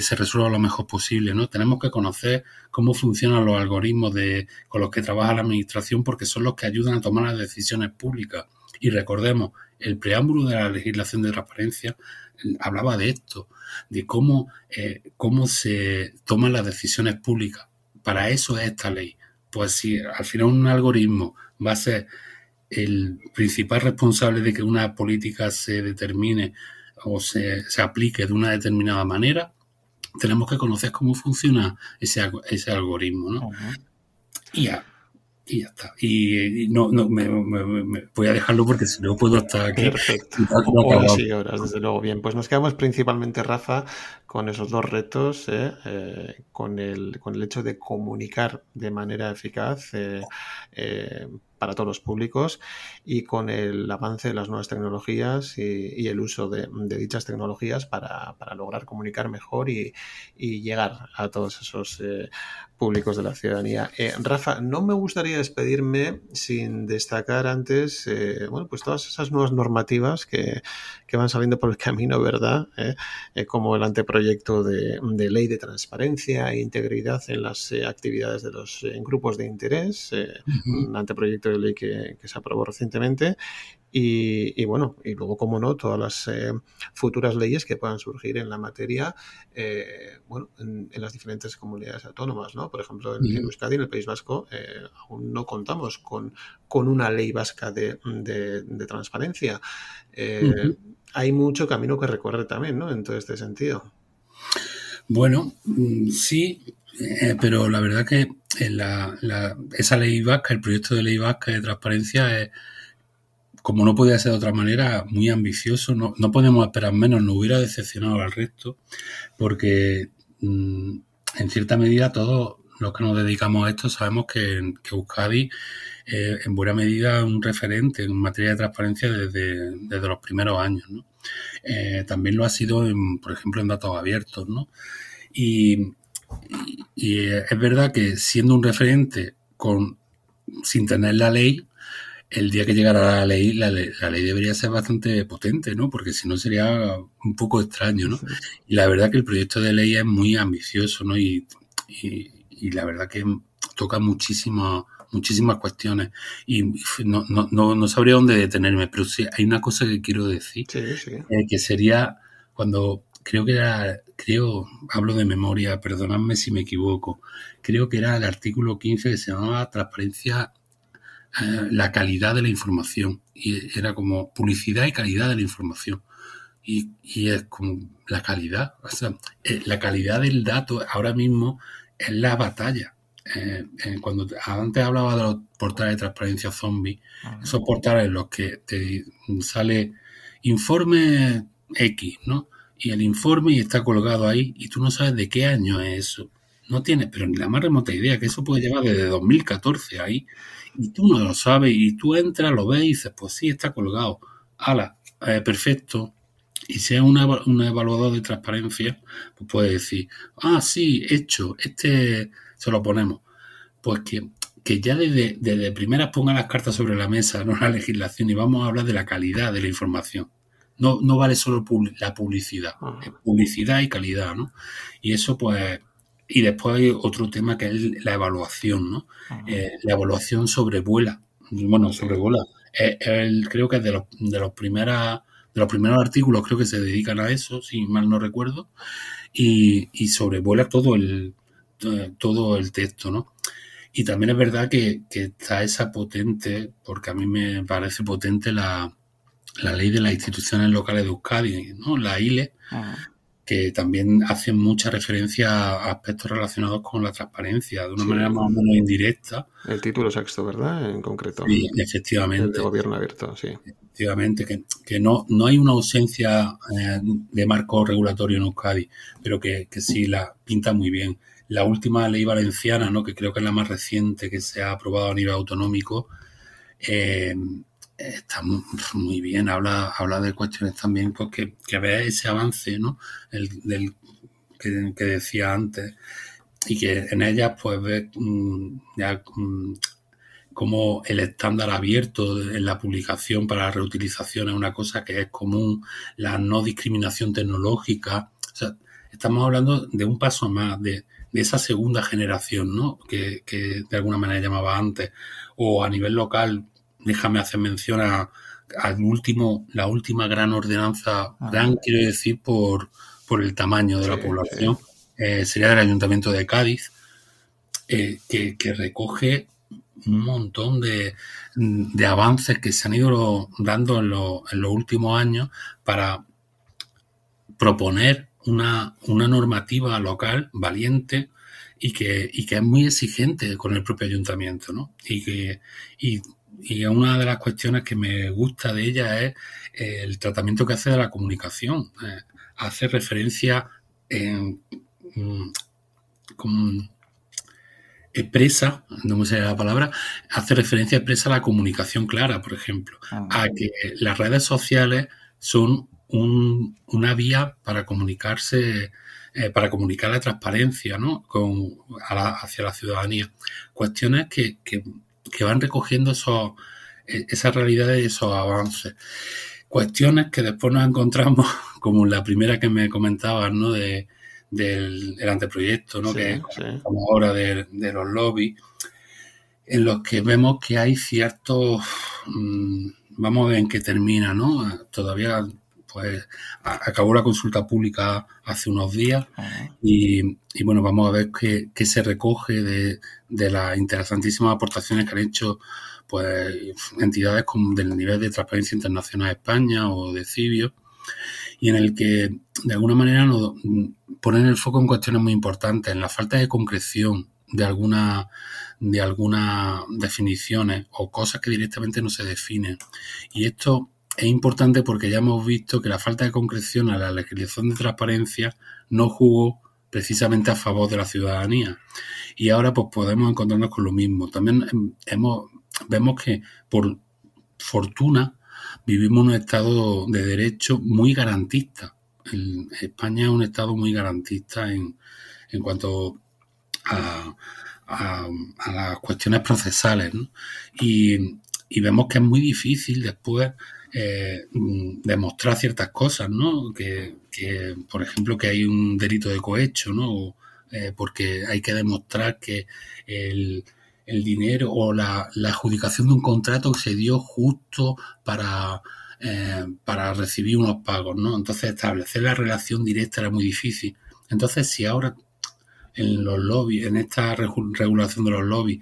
se resuelva lo mejor posible. ¿no? Tenemos que conocer cómo funcionan los algoritmos de, con los que trabaja la Administración porque son los que ayudan a tomar las decisiones públicas. Y recordemos, el preámbulo de la legislación de transparencia hablaba de esto, de cómo, eh, cómo se toman las decisiones públicas. Para eso es esta ley. Pues si al final un algoritmo va a ser el principal responsable de que una política se determine o se, aplique de una determinada manera, tenemos que conocer cómo funciona ese, ese algoritmo. ¿no? Y ya, y ya está. Y, no, no me, voy a dejarlo porque si no puedo estar aquí. Perfecto. Horas y horas, desde luego. Bien, pues nos quedamos principalmente, Rafa, con esos dos retos, ¿eh? Eh, con, el, con el hecho de comunicar de manera eficaz. Eh, para todos los públicos y con el avance de las nuevas tecnologías y, el uso de, dichas tecnologías para, lograr comunicar mejor y, llegar a todos esos eh, públicos de la ciudadanía. Eh, Rafa, no me gustaría despedirme sin destacar antes, eh, bueno, pues todas esas nuevas normativas que, van saliendo por el camino, ¿verdad? como el anteproyecto de, ley de transparencia e integridad en las actividades de los grupos de interés, un anteproyecto de ley que, se aprobó recientemente. Y, bueno, y luego, como no, todas las eh, futuras leyes que puedan surgir en la materia, eh, bueno, en, las diferentes comunidades autónomas, ¿no? Por ejemplo, en, Euskadi, en el País Vasco, eh, aún no contamos con, con una ley vasca de, transparencia. Hay mucho camino que recorrer también, ¿no? En todo este sentido. Bueno, mm, sí, eh, pero la verdad que la, esa ley vasca, el proyecto de ley vasca de transparencia es, como no podía ser de otra manera, muy ambicioso. No, no podemos esperar menos, nos hubiera decepcionado al resto, porque mm, en cierta medida todos los que nos dedicamos a esto sabemos que, que Euskadi es en buena medida un referente en materia de transparencia desde, desde los primeros años. ¿no? Eh, también lo ha sido, por ejemplo, en datos abiertos. ¿no? Y, y, es verdad que siendo un referente con sin tener la ley, el día que llegara la ley, la, ley, debería ser bastante potente, ¿no? Porque si no sería un poco extraño, ¿no? Y la verdad que el proyecto de ley es muy ambicioso, ¿no? Y, y, la verdad que toca muchísimas muchísimas cuestiones y no, no, no, sabría dónde detenerme, pero sí hay una cosa que quiero decir, eh, que sería cuando creo que era, creo, hablo de memoria, perdonadme si me equivoco, creo que era el artículo 15 que se llamaba Transparencia, eh, la calidad de la información. Y era como publicidad y calidad de la información. Y, es como la calidad, o sea, eh, la calidad del dato ahora mismo es la batalla. Eh, cuando antes hablaba de los portales de transparencia zombie, esos portales en los que te sale informe X, ¿no? Y el informe y está colgado ahí y tú no sabes de qué año es eso. No tienes, pero ni la más remota idea, que eso puede llevar desde 2014 ahí y tú no lo sabes y tú entras, lo ves y dices, pues sí, está colgado. Ala, eh, perfecto. Y si es un evaluador de transparencia, pues puede decir, ah, sí, hecho, este se lo ponemos. Pues que, que ya desde, desde primeras ponga las cartas sobre la mesa, no la legislación, y vamos a hablar de la calidad de la información. No, no vale solo la publicidad, es publicidad y calidad, ¿no? Y eso, pues, y después hay otro tema que es la evaluación, ¿no? Eh, la evaluación sobrevuela, bueno, sobrevuela. creo que es de los, de los primeras de los primeros artículos creo que se dedican a eso, si mal no recuerdo, y, y sobrevuela todo el, todo el texto, ¿no? Y también es verdad que, está esa potente, porque a mí me parece potente la, ley de las instituciones locales de Euskadi, ¿no? La ILE, que también hace mucha referencia a aspectos relacionados con la transparencia, de una manera más o menos indirecta. El título sexto, ¿verdad? En concreto. Sí, efectivamente. El de gobierno abierto, sí. Efectivamente, que, no, no hay una ausencia eh, de marco regulatorio en Euskadi, pero que, que sí la pinta muy bien la última ley valenciana, ¿no? que creo que es la más reciente que se ha aprobado a nivel autonómico, eh, está muy bien, habla, habla de cuestiones también pues, que, que vea ese avance ¿no? El, del, que, decía antes y que en ellas pues ve mm, ya mm, como el estándar abierto en la publicación para la reutilización es una cosa que es común, la no discriminación tecnológica, o sea, estamos hablando de un paso más, de, de esa segunda generación, ¿no? Que, de alguna manera llamaba antes. O a nivel local, déjame hacer mención a, al último, la última gran ordenanza, ah. gran quiero decir por, por el tamaño de la población, eh, sería del Ayuntamiento de Cádiz, eh, que, recoge un montón de, de, avances que se han ido dando en, en los últimos años para proponer una, una normativa local valiente y que, y que es muy exigente con el propio ayuntamiento, ¿no? Y que y, y una de las cuestiones que me gusta de ella es eh, el tratamiento que hace de la comunicación. Eh, hace referencia en, mm, expresa, no me sale la palabra, hace referencia expresa a la comunicación clara, por ejemplo, ah. a que las redes sociales son una vía para comunicarse, eh, para comunicar la transparencia ¿no? Con, hacia la ciudadanía. Cuestiones que, van recogiendo esos, e, esas realidades y esos avances. Cuestiones que después nos encontramos, como la primera que me comentabas, ¿no? De, del anteproyecto, ¿no? que es como ahora de, los lobbies, en los que vemos que hay ciertos, mm, vamos a ver en qué termina, ¿no? Todavía pues acabó la consulta pública hace unos días y, bueno, vamos a ver qué, se recoge de, las interesantísimas aportaciones que han hecho pues entidades como del nivel de Transparencia Internacional de España o de Cibio y en el que de alguna manera nos ponen el foco en cuestiones muy importantes, en la falta de concreción de alguna de algunas definiciones o cosas que directamente no se definen. Y esto es importante porque ya hemos visto que la falta de concreción a la legislación de transparencia no jugó precisamente a favor de la ciudadanía. Y ahora pues podemos encontrarnos con lo mismo. También hemos, vemos que por fortuna vivimos en un estado de derecho muy garantista. España es un estado muy garantista en, en cuanto a, a, las cuestiones procesales. Y, y vemos que es muy difícil después eh, demostrar ciertas cosas, ¿no? Que, por ejemplo, que hay un delito de cohecho, ¿no? Eh, porque hay que demostrar que el, dinero o la, adjudicación de un contrato se dio justo para, eh, para recibir unos pagos, ¿no? Entonces, establecer la relación directa era muy difícil. Entonces, si ahora en los lobbies, en esta regulación de los lobbies,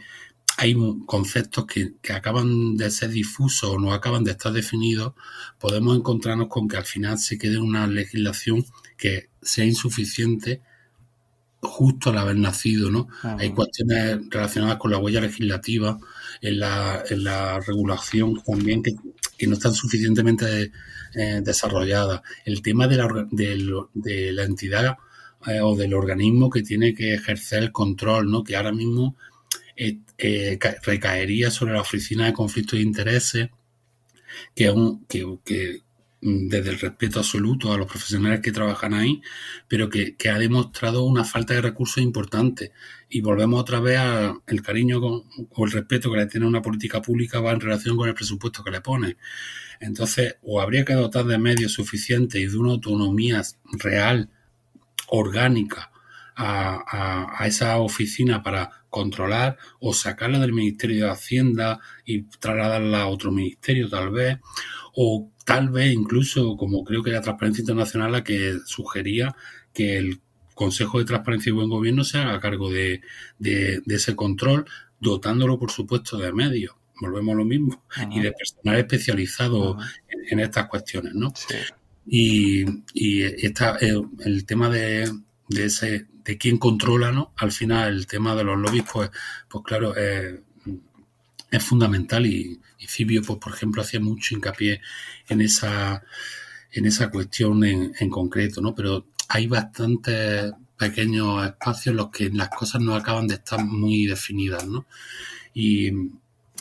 hay conceptos que, acaban de ser difusos o no acaban de estar definidos, podemos encontrarnos con que al final se quede una legislación que sea insuficiente justo al haber nacido, ¿no? Hay cuestiones relacionadas con la huella legislativa, en la, en la regulación también que, no están suficientemente eh, desarrolladas. El tema de la, de, la entidad eh, o del organismo que tiene que ejercer el control, ¿no? Que ahora mismo eh, eh, recaería sobre la Oficina de Conflictos de Intereses, que, un, que, mm, desde el respeto absoluto a los profesionales que trabajan ahí, pero que, ha demostrado una falta de recursos importante. Y volvemos otra vez al cariño o el respeto que le tiene una política pública va en relación con el presupuesto que le pone. Entonces, o habría que dotar de medios suficientes y de una autonomía real, orgánica, a, a, esa oficina para controlar o sacarla del Ministerio de Hacienda y trasladarla a otro ministerio tal vez, o tal vez incluso, como creo que la Transparencia Internacional la que sugería que el Consejo de Transparencia y Buen Gobierno se haga cargo de, de, ese control, dotándolo, por supuesto, de medios. Volvemos a lo mismo. Y de personal especializado en, estas cuestiones, ¿no? Y, y está el, el tema de, de ese de quién controla. Al final el tema de los lobbies, pues, pues claro, es, fundamental y, y Cibio, pues, por ejemplo, hacía mucho hincapié en esa, en esa cuestión en, en concreto, ¿no? Pero hay bastantes pequeños espacios en los que las cosas no acaban de estar muy definidas, ¿no? Y,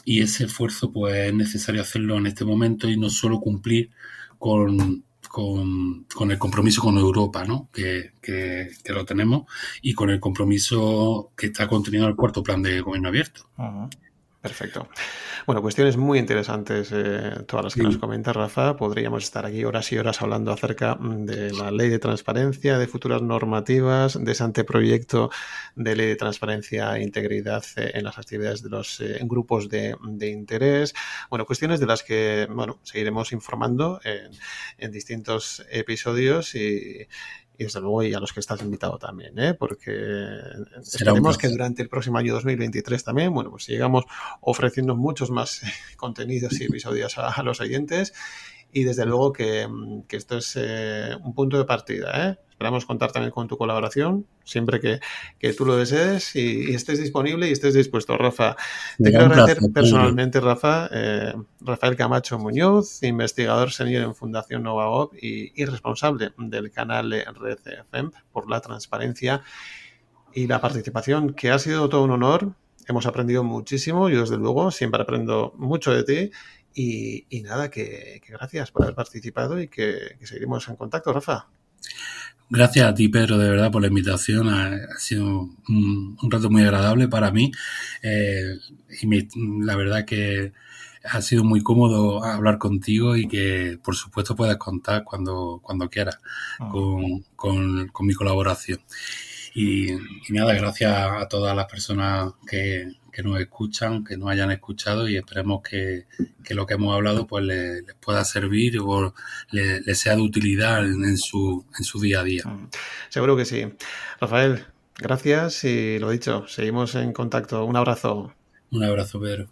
y ese esfuerzo, pues, es necesario hacerlo en este momento y no solo cumplir con con, con, el compromiso con Europa, ¿no? Que, que, lo tenemos, y con el compromiso que está contenido en el cuarto plan de gobierno abierto. Perfecto. Bueno, cuestiones muy interesantes eh, todas las que nos comenta Rafa. Podríamos estar aquí horas y horas hablando acerca mm, de la ley de transparencia, de futuras normativas, de ese anteproyecto de ley de transparencia e integridad eh, en las actividades de los eh, grupos de, interés. Bueno, cuestiones de las que bueno, seguiremos informando en, en distintos episodios y, y desde luego y a los que estás invitado también, ¿eh? porque esperemos que durante el próximo año 2023 también, bueno, pues sigamos ofreciendo muchos más contenidos y episodios a, los oyentes y desde luego que, que esto es eh, un punto de partida, ¿eh? Esperamos contar también con tu colaboración, siempre que, tú lo desees y, estés disponible y estés dispuesto. Rafa, te quiero agradecer personalmente, Rafa, eh, Rafael Camacho Muñoz, investigador senior en Fundación Nova y, y responsable del canal Red FM por la transparencia y la participación, que ha sido todo un honor. Hemos aprendido muchísimo, yo desde luego siempre aprendo mucho de ti y, nada, que, gracias por haber participado y que, que seguiremos en contacto, Rafa. Gracias a ti, Pedro, de verdad, por la invitación. Ha, sido un, rato muy agradable para mí. Eh, y la verdad que ha sido muy cómodo hablar contigo y que, por supuesto, puedes contar cuando, cuando quieras ah. con, con, mi colaboración. Y, y, nada, gracias a todas las personas que, que nos escuchan, que nos hayan escuchado y esperemos que, lo que hemos hablado pues les, pueda servir o les, sea de utilidad en, su, en su día a día. Mm, seguro que sí. Rafael, gracias y lo dicho, seguimos en contacto. Un abrazo. Un abrazo, Pedro.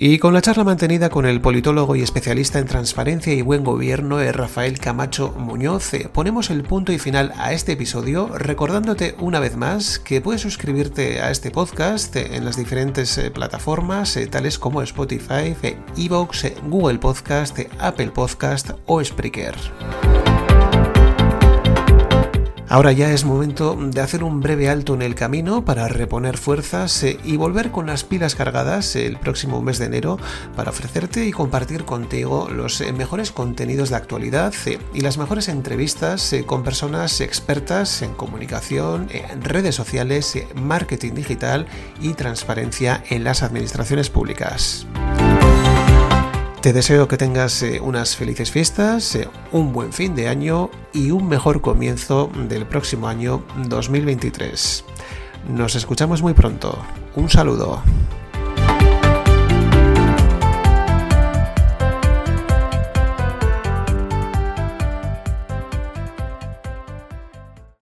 Y con la charla mantenida con el politólogo y especialista en transparencia y buen gobierno eh, Rafael Camacho Muñoz, eh, ponemos el punto y final a este episodio recordándote una vez más que puedes suscribirte a este podcast eh, en las diferentes plataformas tales como Spotify, Evox, Google Podcast, Apple Podcast o Spreaker. Ahora ya es momento de hacer un breve alto en el camino para reponer fuerzas eh, y volver con las pilas cargadas el próximo mes de enero para ofrecerte y compartir contigo los eh, mejores contenidos de actualidad eh, y las mejores entrevistas con personas expertas en comunicación, redes sociales, marketing digital y transparencia en las administraciones públicas. Te deseo que tengas eh, unas felices fiestas, eh, un buen fin de año y un mejor comienzo del próximo año 2023. Nos escuchamos muy pronto. Un saludo.